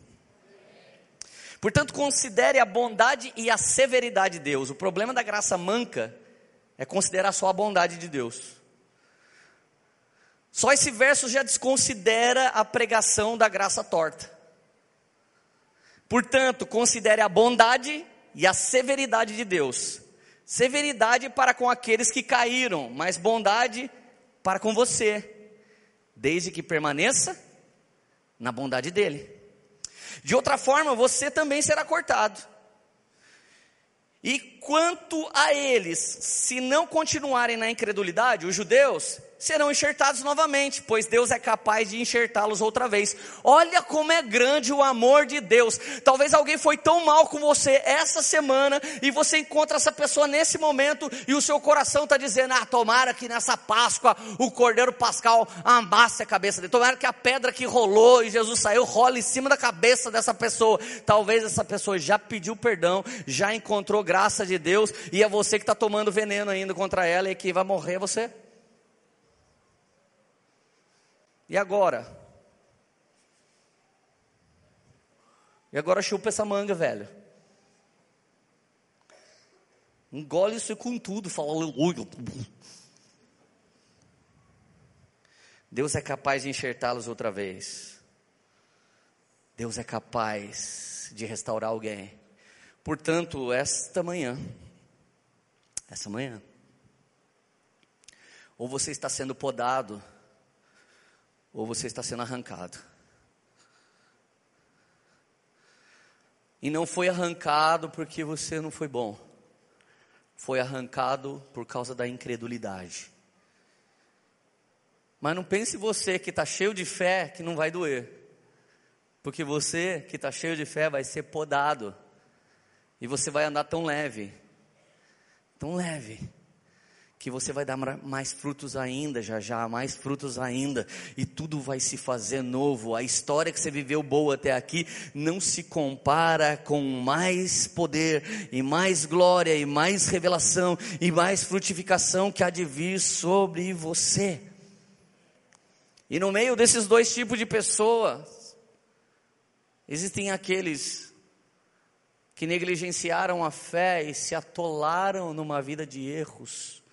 Portanto, considere a bondade e a severidade de Deus. O problema da graça manca é considerar só a bondade de Deus. Só esse verso já desconsidera a pregação da graça torta. Portanto, considere a bondade e a severidade de Deus. Severidade para com aqueles que caíram, mas bondade para com você, desde que permaneça na bondade dele. De outra forma, você também será cortado. E quanto a eles, se não continuarem na incredulidade, os judeus, serão enxertados novamente, pois Deus é capaz de enxertá-los outra vez. Olha como é grande o amor de Deus. Talvez alguém foi tão mal com você essa semana e você encontra essa pessoa nesse momento e o seu coração está dizendo: Ah, tomara que nessa Páscoa o Cordeiro Pascal amasse a cabeça dele. Tomara que a pedra que rolou e Jesus saiu rola em cima da cabeça dessa pessoa. Talvez essa pessoa já pediu perdão, já encontrou graça de Deus e é você que está tomando veneno ainda contra ela e que vai morrer você. E agora? E agora chupa essa manga, velho. Engole isso com tudo, fala aleluia. Deus é capaz de enxertá-los outra vez. Deus é capaz de restaurar alguém. Portanto, esta manhã, essa manhã, ou você está sendo podado, ou você está sendo arrancado. E não foi arrancado porque você não foi bom, foi arrancado por causa da incredulidade. Mas não pense você que está cheio de fé que não vai doer, porque você que está cheio de fé vai ser podado, e você vai andar tão leve, tão leve que você vai dar mais frutos ainda, já já, mais frutos ainda, e tudo vai se fazer novo. A história que você viveu boa até aqui não se compara com mais poder, e mais glória, e mais revelação, e mais frutificação que há de vir sobre você. E no meio desses dois tipos de pessoas, existem aqueles que negligenciaram a fé e se atolaram numa vida de erros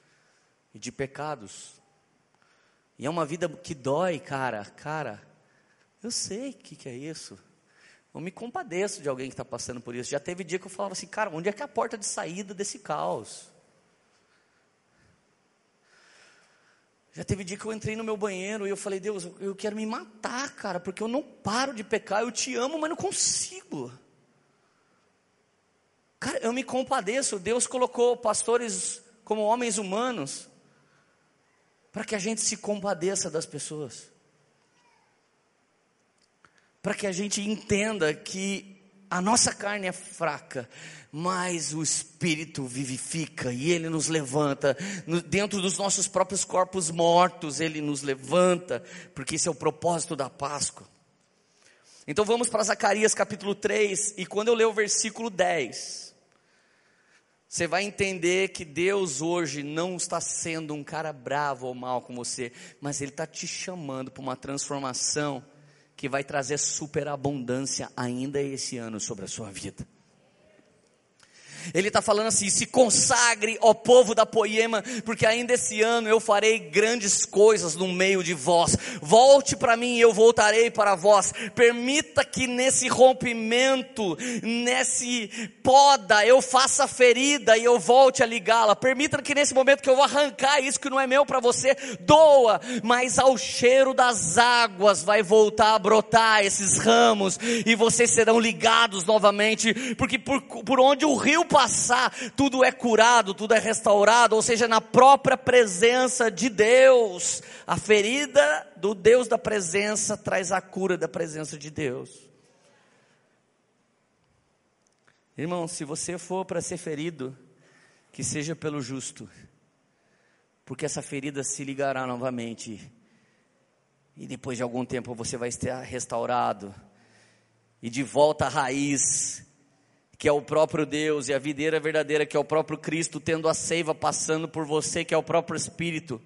e de pecados. E é uma vida que dói, cara. Cara, eu sei o que, que é isso. Eu me compadeço de alguém que está passando por isso. Já teve dia que eu falava assim, cara, onde é que é a porta de saída desse caos? Já teve dia que eu entrei no meu banheiro e eu falei, Deus, eu quero me matar, cara, porque eu não paro de pecar. Eu te amo, mas não consigo. Cara, eu me compadeço. Deus colocou pastores como homens humanos para que a gente se compadeça das pessoas, para que a gente entenda que a nossa carne é fraca, mas o Espírito vivifica e Ele nos levanta, dentro dos nossos próprios corpos mortos, Ele nos levanta, porque esse é o propósito da Páscoa. Então vamos para Zacarias capítulo 3, e quando eu ler o versículo 10, você vai entender que Deus hoje não está sendo um cara bravo ou mal com você, mas Ele está te chamando para uma transformação que vai trazer superabundância ainda esse ano sobre a sua vida. Ele está falando assim: se consagre, ó povo da Poema, porque ainda esse ano eu farei grandes coisas no meio de vós. Volte para mim e eu voltarei para vós. Permita que nesse rompimento, nesse poda, eu faça ferida e eu volte a ligá-la. Permita que nesse momento que eu vou arrancar isso que não é meu para você, doa, mas ao cheiro das águas vai voltar a brotar esses ramos e vocês serão ligados novamente, porque por, por onde o rio passar, tudo é curado, tudo é restaurado, ou seja, na própria presença de Deus. A ferida do Deus da presença traz a cura da presença de Deus. Irmão, se você for para ser ferido, que seja pelo justo, porque essa ferida se ligará novamente, e depois de algum tempo você vai estar restaurado, e de volta à raiz, que é o próprio Deus, e a videira verdadeira, que é o próprio Cristo, tendo a seiva passando por você, que é o próprio Espírito,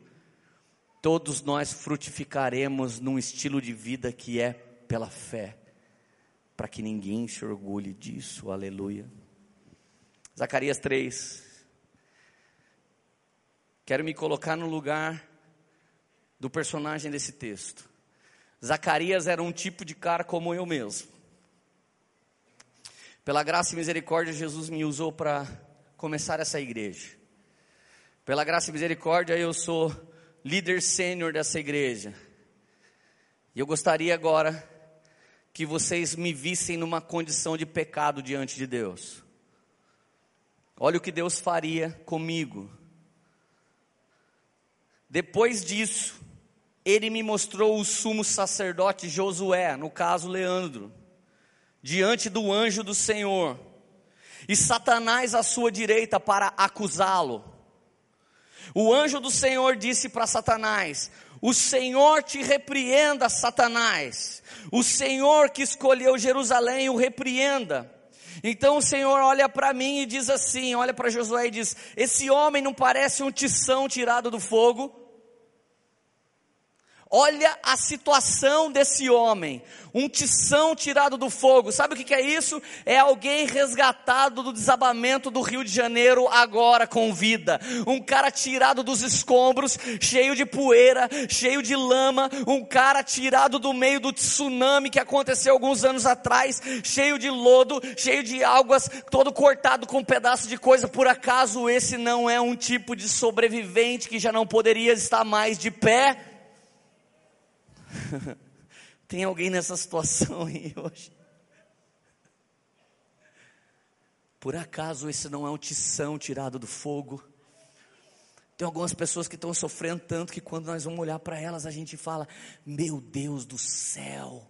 todos nós frutificaremos num estilo de vida que é pela fé, para que ninguém se orgulhe disso, aleluia. Zacarias 3. Quero me colocar no lugar do personagem desse texto. Zacarias era um tipo de cara como eu mesmo. Pela graça e misericórdia, Jesus me usou para começar essa igreja. Pela graça e misericórdia, eu sou líder sênior dessa igreja. E eu gostaria agora que vocês me vissem numa condição de pecado diante de Deus. Olha o que Deus faria comigo. Depois disso, ele me mostrou o sumo sacerdote Josué, no caso Leandro diante do anjo do Senhor, e Satanás à sua direita para acusá-lo. O anjo do Senhor disse para Satanás: O Senhor te repreenda, Satanás. O Senhor que escolheu Jerusalém o repreenda. Então o Senhor olha para mim e diz assim: olha para Josué e diz: Esse homem não parece um tição tirado do fogo? Olha a situação desse homem, um tição tirado do fogo. Sabe o que é isso? É alguém resgatado do desabamento do Rio de Janeiro agora com vida. Um cara tirado dos escombros, cheio de poeira, cheio de lama. Um cara tirado do meio do tsunami que aconteceu alguns anos atrás, cheio de lodo, cheio de águas, todo cortado com um pedaço de coisa. Por acaso esse não é um tipo de sobrevivente que já não poderia estar mais de pé? [LAUGHS] Tem alguém nessa situação aí hoje? Por acaso esse não é um tição tirado do fogo? Tem algumas pessoas que estão sofrendo tanto que quando nós vamos olhar para elas, a gente fala: Meu Deus do céu,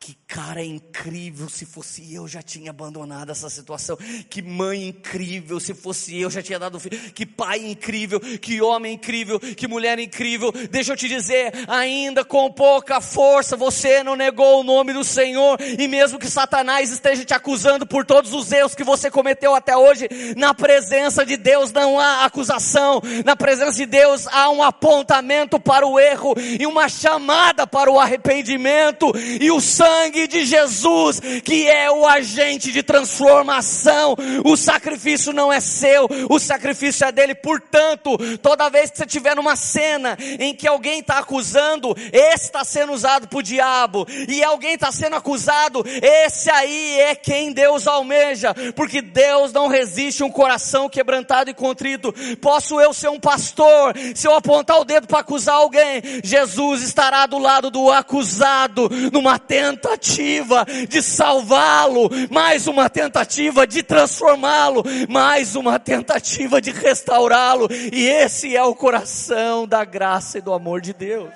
que cara incrível, se fosse eu já tinha abandonado essa situação. Que mãe incrível, se fosse eu já tinha dado filho. Que pai incrível, que homem incrível, que mulher incrível. Deixa eu te dizer, ainda com pouca força você não negou o nome do Senhor e mesmo que Satanás esteja te acusando por todos os erros que você cometeu até hoje, na presença de Deus não há acusação. Na presença de Deus há um apontamento para o erro e uma chamada para o arrependimento e o sangue sangue de Jesus, que é o agente de transformação. O sacrifício não é seu, o sacrifício é dele. Portanto, toda vez que você estiver numa cena em que alguém está acusando, esse está sendo usado para o diabo, e alguém está sendo acusado, esse aí é quem Deus almeja, porque Deus não resiste um coração quebrantado e contrito. Posso eu ser um pastor, se eu apontar o dedo para acusar alguém, Jesus estará do lado do acusado, numa tenta tentativa de salvá-lo, mais uma tentativa de transformá-lo, mais uma tentativa de restaurá-lo, e esse é o coração da graça e do amor de Deus.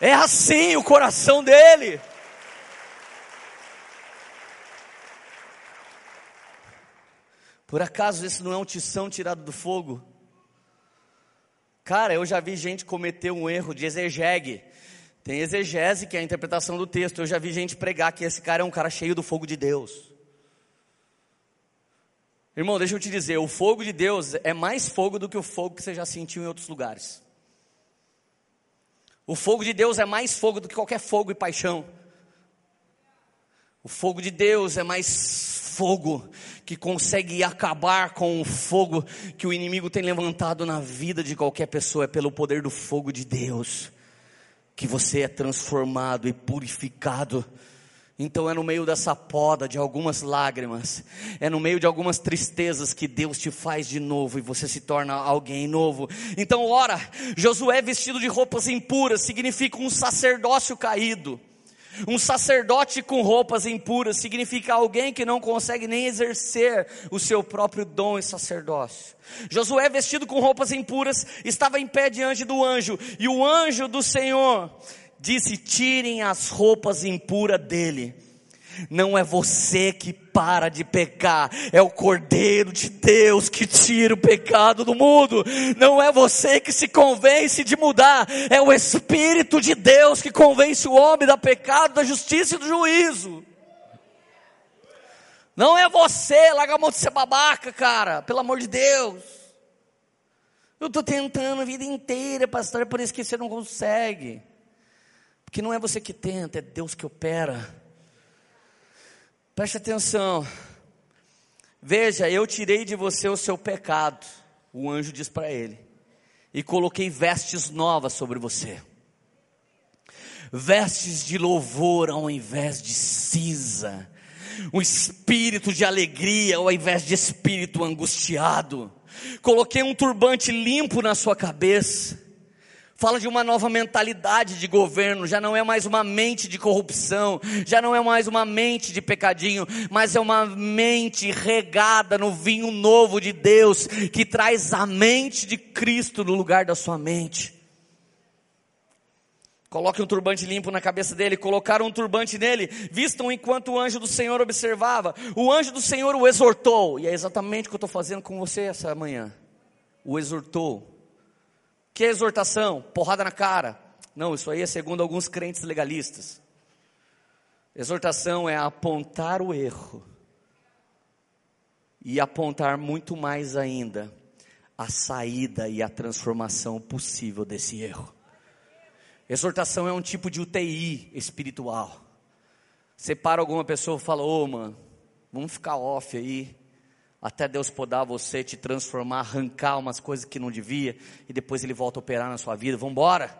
É assim o coração dele. Por acaso esse não é um tição tirado do fogo? Cara, eu já vi gente cometer um erro de exegege Tem exegese, que é a interpretação do texto. Eu já vi gente pregar que esse cara é um cara cheio do fogo de Deus. Irmão, deixa eu te dizer, o fogo de Deus é mais fogo do que o fogo que você já sentiu em outros lugares. O fogo de Deus é mais fogo do que qualquer fogo e paixão. O fogo de Deus é mais fogo que consegue acabar com o fogo que o inimigo tem levantado na vida de qualquer pessoa. É pelo poder do fogo de Deus que você é transformado e purificado. Então é no meio dessa poda de algumas lágrimas, é no meio de algumas tristezas que Deus te faz de novo e você se torna alguém novo. Então, ora, Josué vestido de roupas impuras significa um sacerdócio caído. Um sacerdote com roupas impuras significa alguém que não consegue nem exercer o seu próprio dom e sacerdócio. Josué, vestido com roupas impuras, estava em pé diante do anjo, e o anjo do Senhor disse: Tirem as roupas impuras dele. Não é você que para de pecar, é o Cordeiro de Deus que tira o pecado do mundo. Não é você que se convence de mudar, é o Espírito de Deus que convence o homem da pecado, da justiça e do juízo. Não é você, larga a mão de ser babaca, cara, pelo amor de Deus. Eu estou tentando a vida inteira, pastor, é por isso que você não consegue. Porque não é você que tenta, é Deus que opera. Preste atenção. Veja, eu tirei de você o seu pecado, o anjo diz para ele, e coloquei vestes novas sobre você. Vestes de louvor ao invés de cinza, um espírito de alegria ao invés de espírito angustiado. Coloquei um turbante limpo na sua cabeça fala de uma nova mentalidade de governo, já não é mais uma mente de corrupção, já não é mais uma mente de pecadinho, mas é uma mente regada no vinho novo de Deus, que traz a mente de Cristo no lugar da sua mente. Coloque um turbante limpo na cabeça dele, colocaram um turbante nele, vistam enquanto o anjo do Senhor observava. O anjo do Senhor o exortou, e é exatamente o que eu estou fazendo com você essa manhã. O exortou que exortação? Porrada na cara. Não, isso aí é segundo alguns crentes legalistas. Exortação é apontar o erro e apontar muito mais ainda a saída e a transformação possível desse erro. Exortação é um tipo de UTI espiritual. Você para alguma pessoa e fala, ô oh, mano, vamos ficar off aí até Deus podar você, te transformar, arrancar umas coisas que não devia, e depois Ele volta a operar na sua vida. Vamos embora.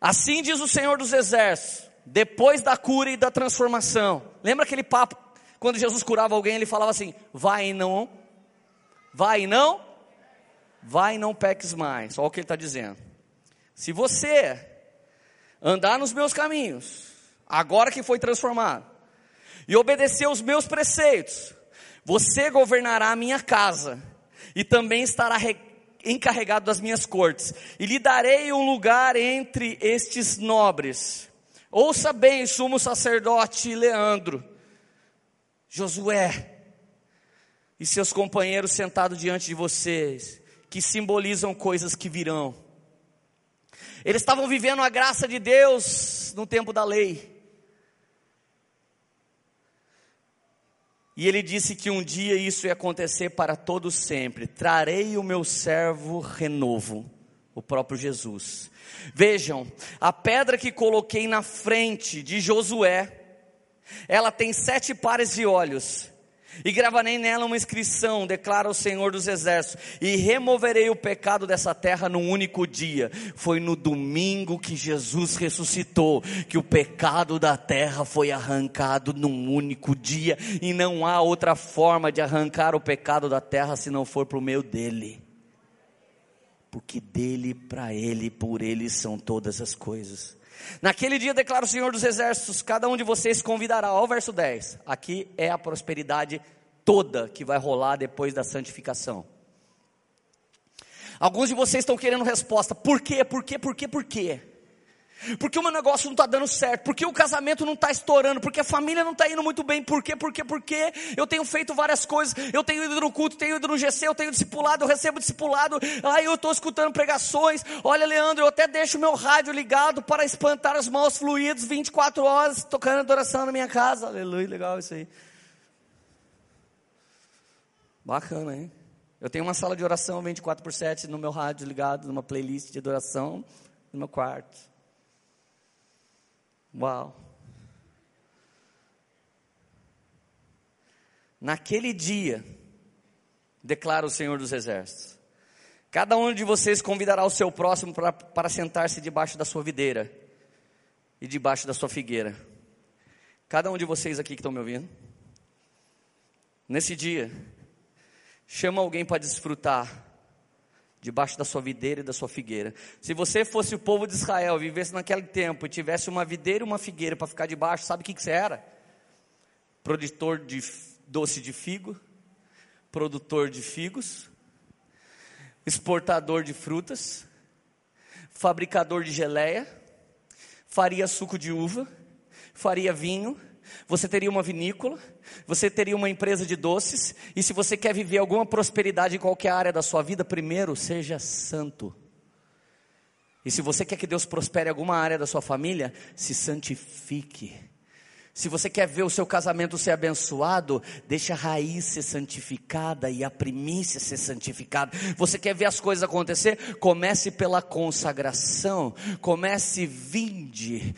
Assim diz o Senhor dos Exércitos, depois da cura e da transformação. Lembra aquele papo, quando Jesus curava alguém, ele falava assim: vai e não, vai e não, vai e não peques mais. Olha o que ele está dizendo. Se você andar nos meus caminhos, agora que foi transformado, e obedecer os meus preceitos, você governará a minha casa, e também estará encarregado das minhas cortes, e lhe darei um lugar entre estes nobres. Ouça bem, sumo sacerdote Leandro, Josué e seus companheiros sentados diante de vocês, que simbolizam coisas que virão. Eles estavam vivendo a graça de Deus no tempo da lei. E ele disse que um dia isso ia acontecer para todos sempre. Trarei o meu servo renovo, o próprio Jesus. Vejam, a pedra que coloquei na frente de Josué, ela tem sete pares de olhos e gravarei nela uma inscrição, declara o Senhor dos Exércitos, e removerei o pecado dessa terra num único dia. Foi no domingo que Jesus ressuscitou, que o pecado da terra foi arrancado num único dia, e não há outra forma de arrancar o pecado da terra se não for por meio dele. Porque dele, para ele, por ele são todas as coisas. Naquele dia declara o Senhor dos Exércitos: cada um de vocês convidará. Olha o verso 10. Aqui é a prosperidade toda que vai rolar depois da santificação. Alguns de vocês estão querendo resposta. Por quê? Por quê? Por quê? Por quê? Porque o meu negócio não está dando certo, porque o casamento não está estourando, porque a família não está indo muito bem, por quê, por quê, por quê? Eu tenho feito várias coisas, eu tenho ido no culto, tenho ido no GC, eu tenho discipulado, eu recebo discipulado, aí eu estou escutando pregações, olha Leandro, eu até deixo meu rádio ligado para espantar os maus fluidos 24 horas, tocando adoração na minha casa, aleluia, legal isso aí. Bacana, hein? Eu tenho uma sala de oração 24 por 7 no meu rádio ligado, numa playlist de adoração no meu quarto. Uau! Naquele dia, declara o Senhor dos Exércitos, cada um de vocês convidará o seu próximo para, para sentar-se debaixo da sua videira e debaixo da sua figueira. Cada um de vocês aqui que estão me ouvindo, nesse dia, Chama alguém para desfrutar debaixo da sua videira e da sua figueira. Se você fosse o povo de Israel, vivesse naquele tempo e tivesse uma videira e uma figueira para ficar debaixo, sabe o que, que você era? Produtor de doce de figo, produtor de figos, exportador de frutas, fabricador de geleia, faria suco de uva, faria vinho, você teria uma vinícola, você teria uma empresa de doces, e se você quer viver alguma prosperidade em qualquer área da sua vida, primeiro seja santo. E se você quer que Deus prospere alguma área da sua família, se santifique. Se você quer ver o seu casamento ser abençoado, deixa a raiz ser santificada e a primícia ser santificada. Você quer ver as coisas acontecer? Comece pela consagração. Comece vinde.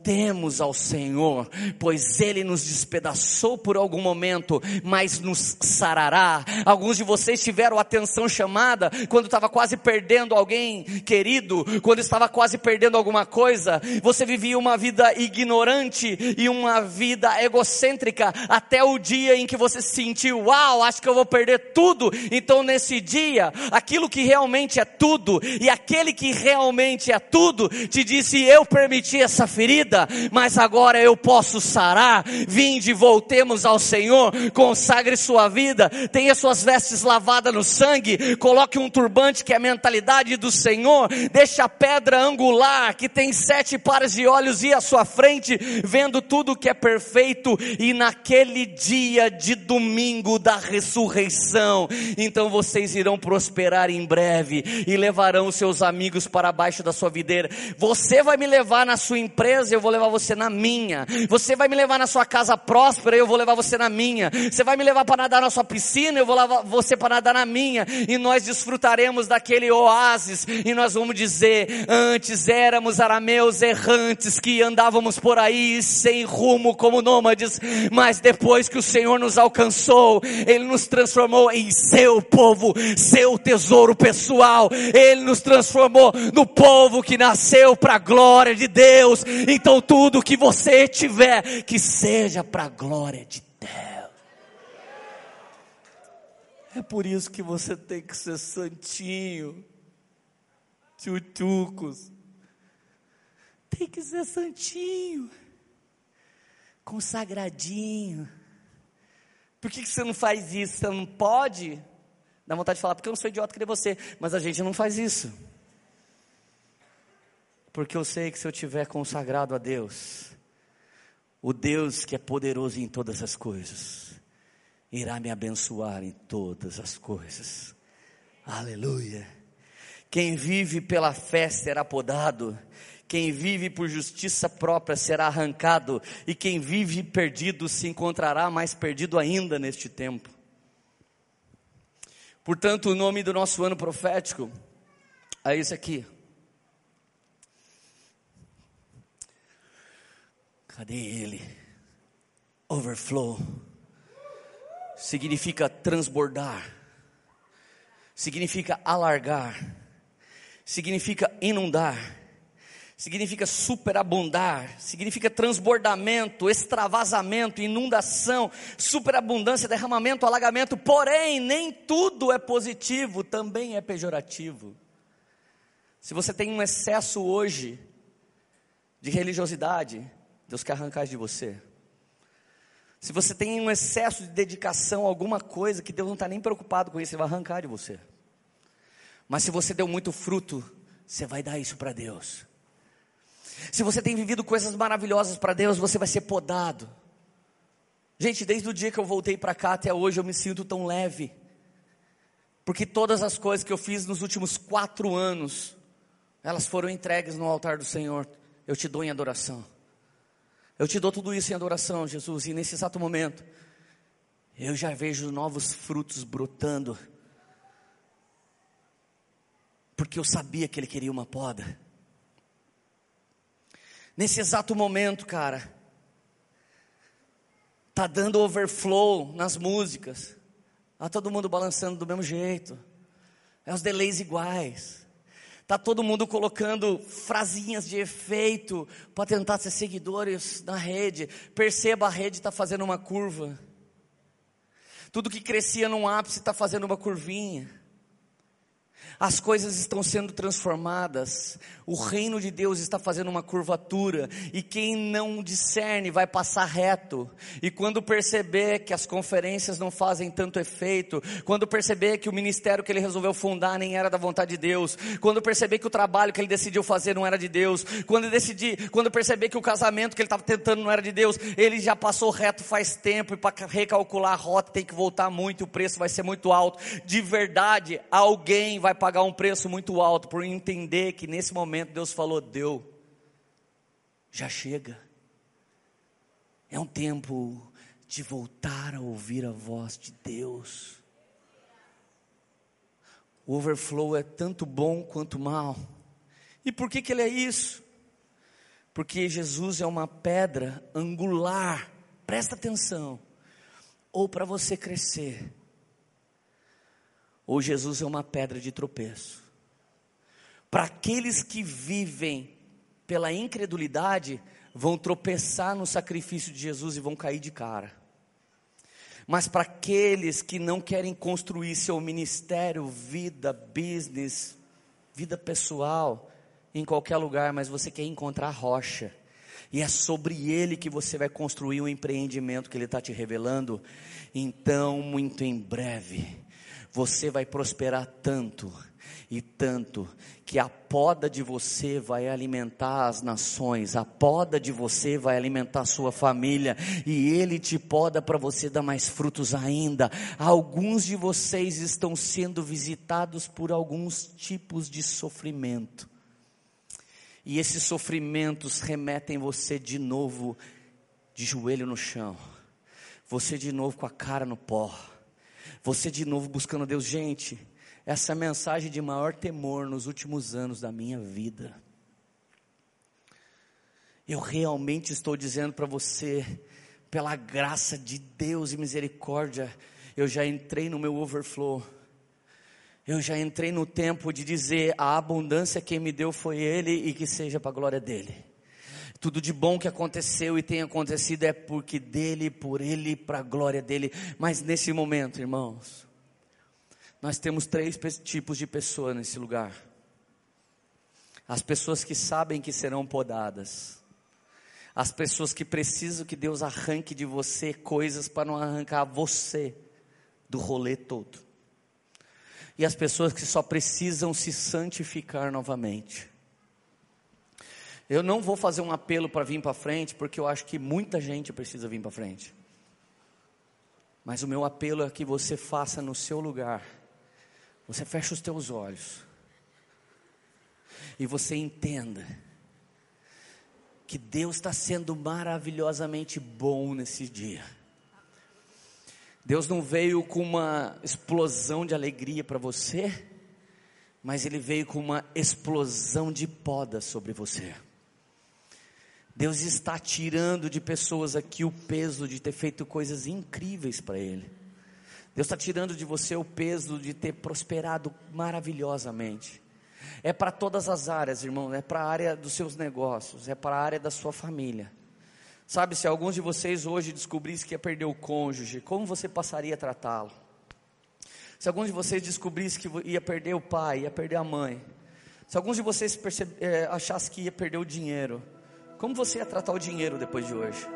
Voltemos ao Senhor, pois Ele nos despedaçou por algum momento, mas nos sarará. Alguns de vocês tiveram atenção chamada quando estava quase perdendo alguém querido, quando estava quase perdendo alguma coisa. Você vivia uma vida ignorante e um uma vida egocêntrica até o dia em que você se sentiu, uau, acho que eu vou perder tudo. Então nesse dia, aquilo que realmente é tudo e aquele que realmente é tudo te disse: Eu permiti essa ferida, mas agora eu posso sarar. Vinde, voltemos ao Senhor, consagre sua vida, tenha suas vestes lavadas no sangue, coloque um turbante que é a mentalidade do Senhor, deixa a pedra angular que tem sete pares de olhos ir à sua frente, vendo tudo tudo que é perfeito, e naquele dia de domingo da ressurreição, então vocês irão prosperar em breve e levarão seus amigos para baixo da sua videira. Você vai me levar na sua empresa, eu vou levar você na minha. Você vai me levar na sua casa próspera, eu vou levar você na minha. Você vai me levar para nadar na sua piscina, eu vou levar você para nadar na minha. E nós desfrutaremos daquele oásis e nós vamos dizer: antes éramos arameus errantes que andávamos por aí sem rumo como nômades, mas depois que o Senhor nos alcançou, Ele nos transformou em seu povo, seu tesouro pessoal, Ele nos transformou no povo que nasceu para a glória de Deus. Então tudo que você tiver, que seja para a glória de Deus. É por isso que você tem que ser santinho, tchutchucos. Tem que ser santinho consagradinho. Por que, que você não faz isso? Você não pode? Dá vontade de falar, porque eu não sou idiota que nem você. Mas a gente não faz isso. Porque eu sei que se eu tiver consagrado a Deus, o Deus que é poderoso em todas as coisas, irá me abençoar em todas as coisas. Aleluia. Quem vive pela fé será podado quem vive por justiça própria será arrancado, e quem vive perdido se encontrará mais perdido ainda neste tempo. Portanto, o nome do nosso ano profético é esse aqui. Cadê ele? Overflow. Significa transbordar. Significa alargar. Significa inundar significa superabundar, significa transbordamento, extravasamento, inundação, superabundância, derramamento, alagamento. Porém, nem tudo é positivo, também é pejorativo. Se você tem um excesso hoje de religiosidade, Deus quer arrancar de você. Se você tem um excesso de dedicação a alguma coisa que Deus não está nem preocupado com isso, Ele vai arrancar de você. Mas se você deu muito fruto, você vai dar isso para Deus. Se você tem vivido coisas maravilhosas para Deus, você vai ser podado. Gente, desde o dia que eu voltei para cá até hoje, eu me sinto tão leve. Porque todas as coisas que eu fiz nos últimos quatro anos, elas foram entregues no altar do Senhor. Eu te dou em adoração. Eu te dou tudo isso em adoração, Jesus. E nesse exato momento, eu já vejo novos frutos brotando. Porque eu sabia que Ele queria uma poda. Nesse exato momento, cara, tá dando overflow nas músicas. Tá todo mundo balançando do mesmo jeito. É os delays iguais. Tá todo mundo colocando frasinhas de efeito para tentar ser seguidores na rede. Perceba, a rede está fazendo uma curva. Tudo que crescia num ápice está fazendo uma curvinha. As coisas estão sendo transformadas, o reino de Deus está fazendo uma curvatura, e quem não discerne vai passar reto. E quando perceber que as conferências não fazem tanto efeito, quando perceber que o ministério que ele resolveu fundar nem era da vontade de Deus, quando perceber que o trabalho que ele decidiu fazer não era de Deus, quando decidir, quando perceber que o casamento que ele estava tentando não era de Deus, ele já passou reto faz tempo e para recalcular a rota tem que voltar muito, o preço vai ser muito alto. De verdade, alguém vai pagar pagar um preço muito alto por entender que nesse momento Deus falou: deu, já chega. É um tempo de voltar a ouvir a voz de Deus. O overflow é tanto bom quanto mal. E por que, que ele é isso? Porque Jesus é uma pedra angular, presta atenção, ou para você crescer, ou Jesus é uma pedra de tropeço. Para aqueles que vivem pela incredulidade, vão tropeçar no sacrifício de Jesus e vão cair de cara. Mas para aqueles que não querem construir seu ministério, vida, business, vida pessoal, em qualquer lugar, mas você quer encontrar rocha, e é sobre ele que você vai construir o empreendimento que ele está te revelando, então, muito em breve, você vai prosperar tanto e tanto que a poda de você vai alimentar as nações, a poda de você vai alimentar a sua família e ele te poda para você dar mais frutos ainda. Alguns de vocês estão sendo visitados por alguns tipos de sofrimento. E esses sofrimentos remetem você de novo de joelho no chão. Você de novo com a cara no pó você de novo buscando Deus. Gente, essa a mensagem de maior temor nos últimos anos da minha vida. Eu realmente estou dizendo para você, pela graça de Deus e misericórdia, eu já entrei no meu overflow. Eu já entrei no tempo de dizer: a abundância quem me deu foi Ele e que seja para a glória dele. Tudo de bom que aconteceu e tem acontecido é porque dele, por ele, para a glória dele. Mas nesse momento, irmãos, nós temos três tipos de pessoas nesse lugar: as pessoas que sabem que serão podadas, as pessoas que precisam que Deus arranque de você coisas para não arrancar você do rolê todo, e as pessoas que só precisam se santificar novamente. Eu não vou fazer um apelo para vir para frente, porque eu acho que muita gente precisa vir para frente. Mas o meu apelo é que você faça no seu lugar. Você feche os teus olhos. E você entenda que Deus está sendo maravilhosamente bom nesse dia. Deus não veio com uma explosão de alegria para você, mas Ele veio com uma explosão de poda sobre você. Deus está tirando de pessoas aqui o peso de ter feito coisas incríveis para Ele. Deus está tirando de você o peso de ter prosperado maravilhosamente. É para todas as áreas, irmão. É para a área dos seus negócios, é para a área da sua família. Sabe, se alguns de vocês hoje descobrissem que ia perder o cônjuge, como você passaria a tratá-lo? Se alguns de vocês descobrissem que ia perder o pai, ia perder a mãe. Se alguns de vocês percebe, é, achassem que ia perder o dinheiro, como você ia tratar o dinheiro depois de hoje?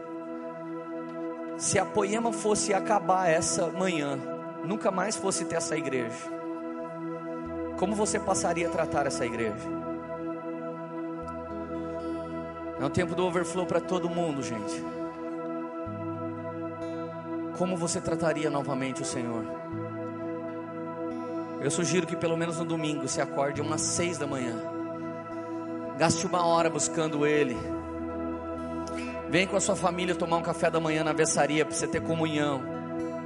Se a poema fosse acabar essa manhã, nunca mais fosse ter essa igreja, como você passaria a tratar essa igreja? É um tempo do overflow para todo mundo, gente. Como você trataria novamente o Senhor? Eu sugiro que pelo menos no domingo se acorde umas seis da manhã. Gaste uma hora buscando Ele. Vem com a sua família tomar um café da manhã na versaria para você ter comunhão.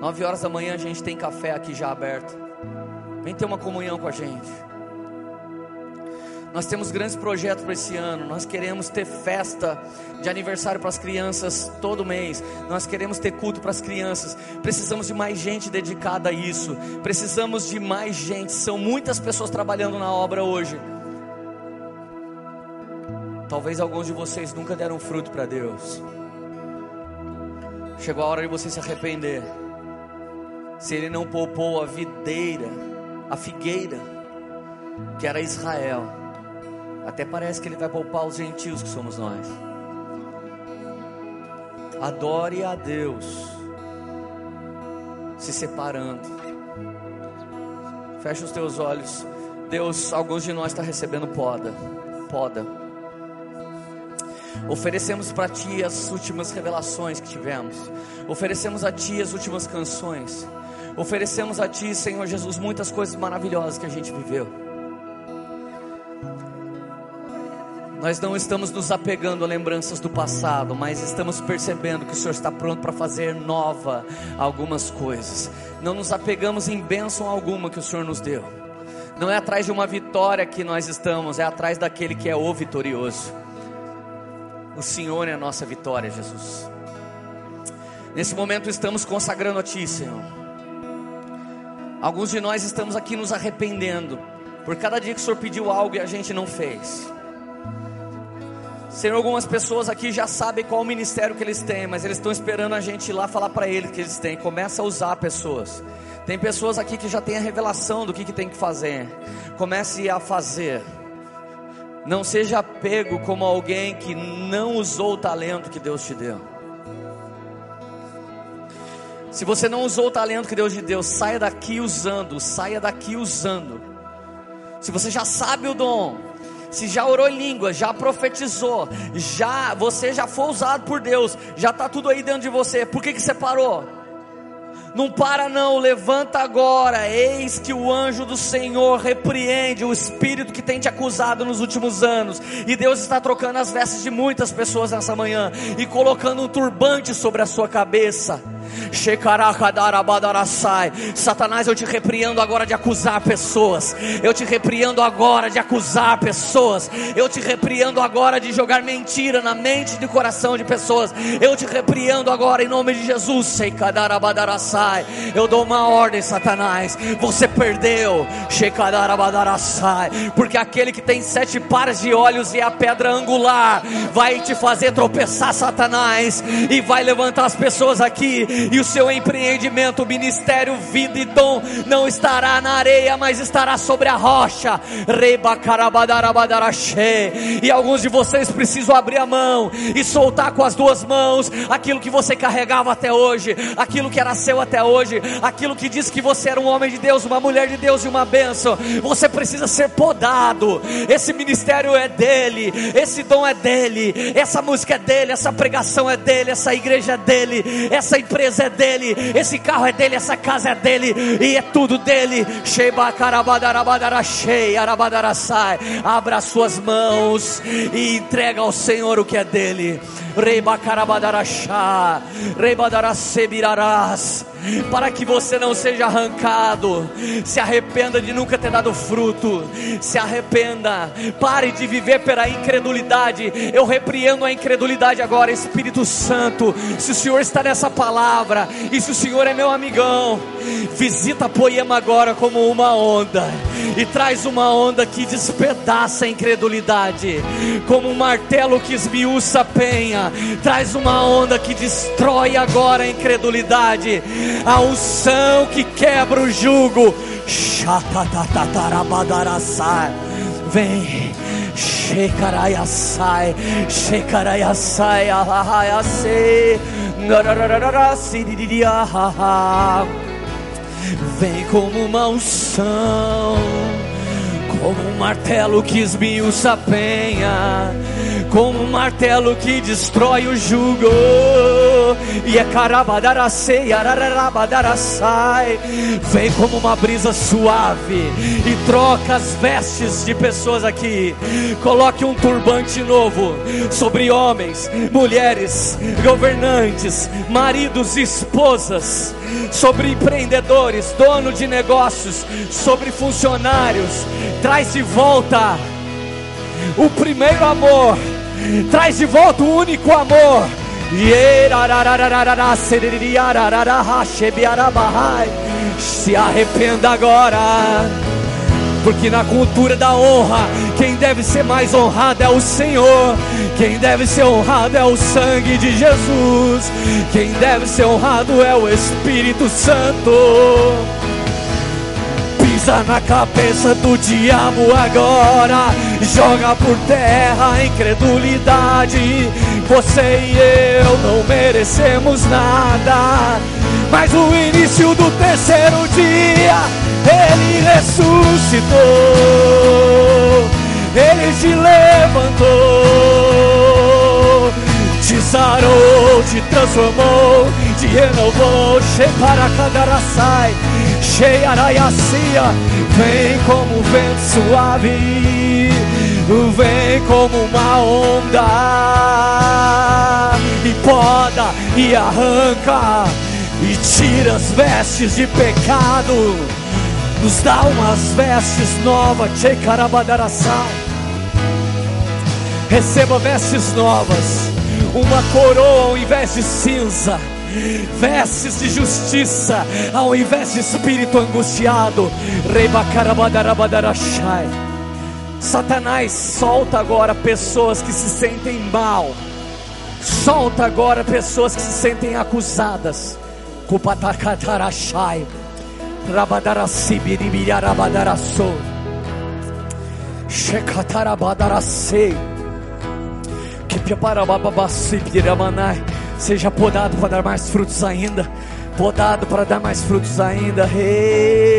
Nove horas da manhã a gente tem café aqui já aberto. Vem ter uma comunhão com a gente. Nós temos grandes projetos para esse ano. Nós queremos ter festa de aniversário para as crianças todo mês. Nós queremos ter culto para as crianças. Precisamos de mais gente dedicada a isso. Precisamos de mais gente. São muitas pessoas trabalhando na obra hoje. Talvez alguns de vocês nunca deram fruto para Deus. Chegou a hora de você se arrepender. Se Ele não poupou a videira, a figueira, que era Israel, até parece que Ele vai poupar os gentios que somos nós. Adore a Deus, se separando. Fecha os teus olhos. Deus, alguns de nós está recebendo poda, poda. Oferecemos para Ti as últimas revelações que tivemos. Oferecemos a Ti as últimas canções. Oferecemos a Ti, Senhor Jesus, muitas coisas maravilhosas que a gente viveu. Nós não estamos nos apegando a lembranças do passado, mas estamos percebendo que o Senhor está pronto para fazer nova algumas coisas. Não nos apegamos em bênção alguma que o Senhor nos deu. Não é atrás de uma vitória que nós estamos, é atrás daquele que é o vitorioso. O Senhor é a nossa vitória, Jesus. Nesse momento estamos consagrando a Ti, Senhor. Alguns de nós estamos aqui nos arrependendo por cada dia que o Senhor pediu algo e a gente não fez. Senhor, algumas pessoas aqui já sabem qual o ministério que eles têm, mas eles estão esperando a gente ir lá falar para eles que eles têm. Começa a usar pessoas. Tem pessoas aqui que já têm a revelação do que, que tem que fazer. Comece a fazer. Não seja pego como alguém que não usou o talento que Deus te deu. Se você não usou o talento que Deus te deu, saia daqui usando, saia daqui usando. Se você já sabe o dom, se já orou em língua, já profetizou, já você já foi usado por Deus, já está tudo aí dentro de você. Por que que você parou? Não para não, levanta agora. Eis que o anjo do Senhor repreende o espírito que tem te acusado nos últimos anos. E Deus está trocando as vestes de muitas pessoas nessa manhã e colocando um turbante sobre a sua cabeça. Satanás, eu te repreendo agora de acusar pessoas. Eu te repreendo agora de acusar pessoas. Eu te repreendo agora de jogar mentira na mente e no coração de pessoas. Eu te repreendo agora em nome de Jesus. Eu dou uma ordem, Satanás. Você perdeu. Porque aquele que tem sete pares de olhos e a pedra angular vai te fazer tropeçar, Satanás, e vai levantar as pessoas aqui e o seu empreendimento, ministério, vida e dom não estará na areia, mas estará sobre a rocha. E alguns de vocês precisam abrir a mão e soltar com as duas mãos aquilo que você carregava até hoje, aquilo que era seu até hoje, aquilo que diz que você era um homem de Deus, uma mulher de Deus e uma bênção. Você precisa ser podado. Esse ministério é dele, esse dom é dele, essa música é dele, essa pregação é dele, essa igreja é dele, essa empresa é dele, esse carro é dele, essa casa é dele, e é tudo dele. Abra suas mãos e entrega ao Senhor o que é dele. Para que você não seja arrancado. Se arrependa de nunca ter dado fruto. Se arrependa. Pare de viver pela incredulidade. Eu repreendo a incredulidade agora, Espírito Santo. Se o Senhor está nessa palavra e se o Senhor é meu amigão, visita Poema agora como uma onda e traz uma onda que despedaça a incredulidade, como um martelo que esmiuça a penha. Traz uma onda que destrói agora a incredulidade. A unção que quebra o jugo. Vem, Shekarayasai, Shekarayasai, Ahayase, Vem como uma unção como um martelo que esmiuça a penha, como um martelo que destrói o jugo. E é carabadaracei. Vem como uma brisa suave e troca as vestes de pessoas aqui. Coloque um turbante novo sobre homens, mulheres, governantes, maridos e esposas, sobre empreendedores, dono de negócios, sobre funcionários. Traz de volta o primeiro amor, traz de volta o único amor. Se arrependa agora. Porque na cultura da honra, quem deve ser mais honrado é o Senhor. Quem deve ser honrado é o sangue de Jesus. Quem deve ser honrado é o Espírito Santo. Na cabeça do diabo agora. Joga por terra a incredulidade. Você e eu não merecemos nada. Mas o início do terceiro dia, ele ressuscitou, ele te levantou, te sarou, te transformou, te renovou. Sheparacadaraçai, Sheiaraiacia, vem como vento suave, vem como uma onda, e poda e arranca e tira as vestes de pecado, nos dá umas vestes novas, Tchekarabadaraçai. Receba vestes novas, uma coroa ao invés de cinza, vestes de justiça ao invés de espírito angustiado. Satanás solta agora pessoas que se sentem mal. Solta agora pessoas que se sentem acusadas. Kupatakarashai. Rabadarasibiribirarabadaraso. Shekatarabadarasei. Kipiaparabababasibiramanai. Seja podado para dar mais frutos ainda. Podado para dar mais frutos ainda. Hey.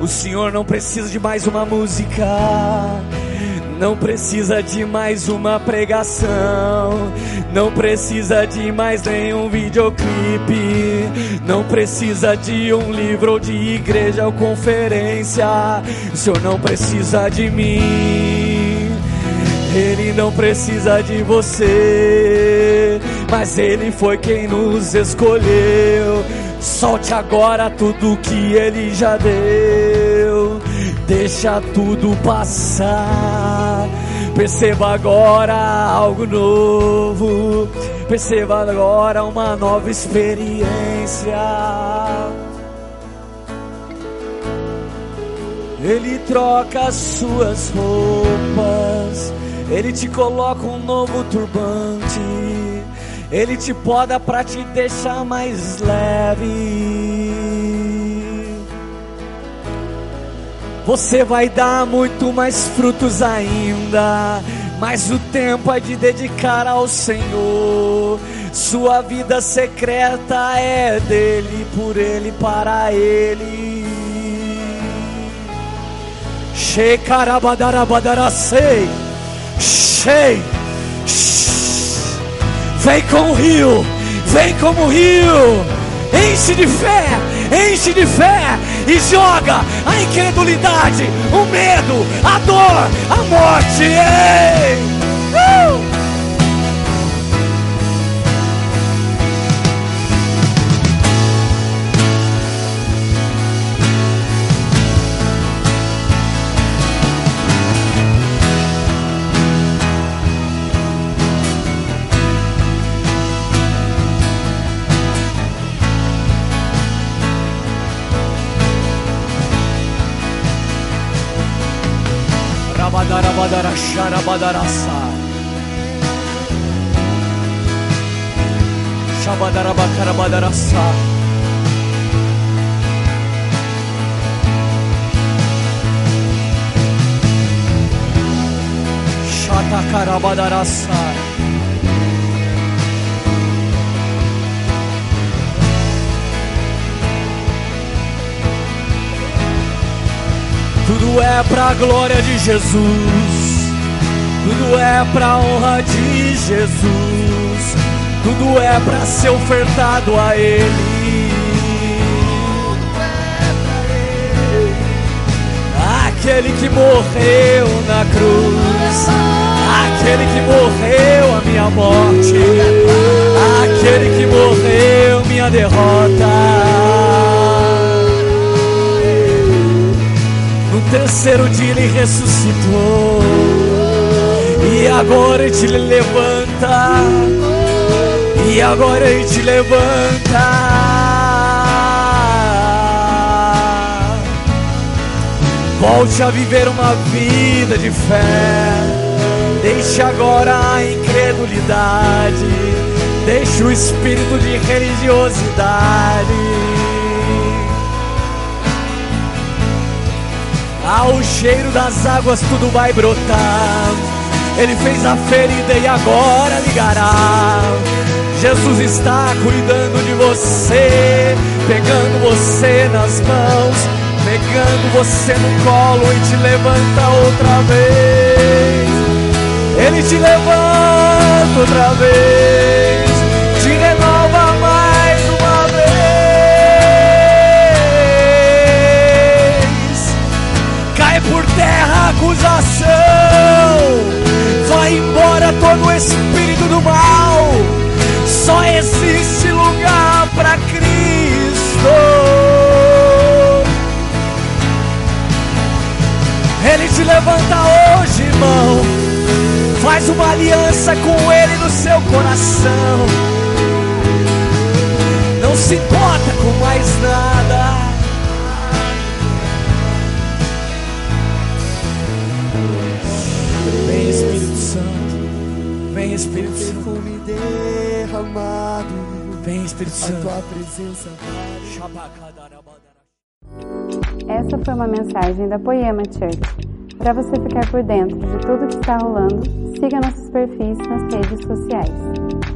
O Senhor não precisa de mais uma música, não precisa de mais uma pregação, não precisa de mais nenhum videoclipe, não precisa de um livro ou de igreja ou conferência. O Senhor não precisa de mim. Ele não precisa de você, mas Ele foi quem nos escolheu. Solte agora tudo que Ele já deu, deixa tudo passar. Perceba agora algo novo, perceba agora uma nova experiência. Ele troca as suas roupas, ele te coloca um novo turbante, ele te poda para te deixar mais leve. Você vai dar muito mais frutos ainda, mas o tempo é de dedicar ao Senhor. Sua vida secreta é dele, por ele, para ele. Shekarabadarabadarasei. Shei. Vem com o rio, vem como o rio. Enche de fé, enche de fé e joga a incredulidade, o medo, a dor, a morte. Ei! Uh! badara şara badara sa. Şabadara bakara badara sa. Şata kara badara sa. Tudo é pra glória de Jesus. Tudo é pra honra de Jesus. Tudo é pra ser ofertado a Ele. Aquele que morreu na cruz. Aquele que morreu a minha morte. Aquele que morreu minha derrota. Terceiro dia ele ressuscitou. E agora ele te levanta. E agora ele te levanta. Volte a viver uma vida de fé. Deixe agora a incredulidade. Deixe o espírito de religiosidade. Ao cheiro das águas tudo vai brotar. Ele fez a ferida e agora ligará. Jesus está cuidando de você, pegando você nas mãos pegando você no colo e te levanta outra vez. Ele te levanta outra vez, por terra a acusação, vai embora todo o espírito do mal. Só existe lugar para Cristo. Ele te levanta hoje, irmão. Faz uma aliança com Ele no seu coração. Não se importa com mais nada. Espírito Santo. derramado. Vem Espírito Santo. A tua presença. Essa foi uma mensagem da Poema Church. Para você ficar por dentro de tudo que está rolando, siga nossos perfis nas redes sociais.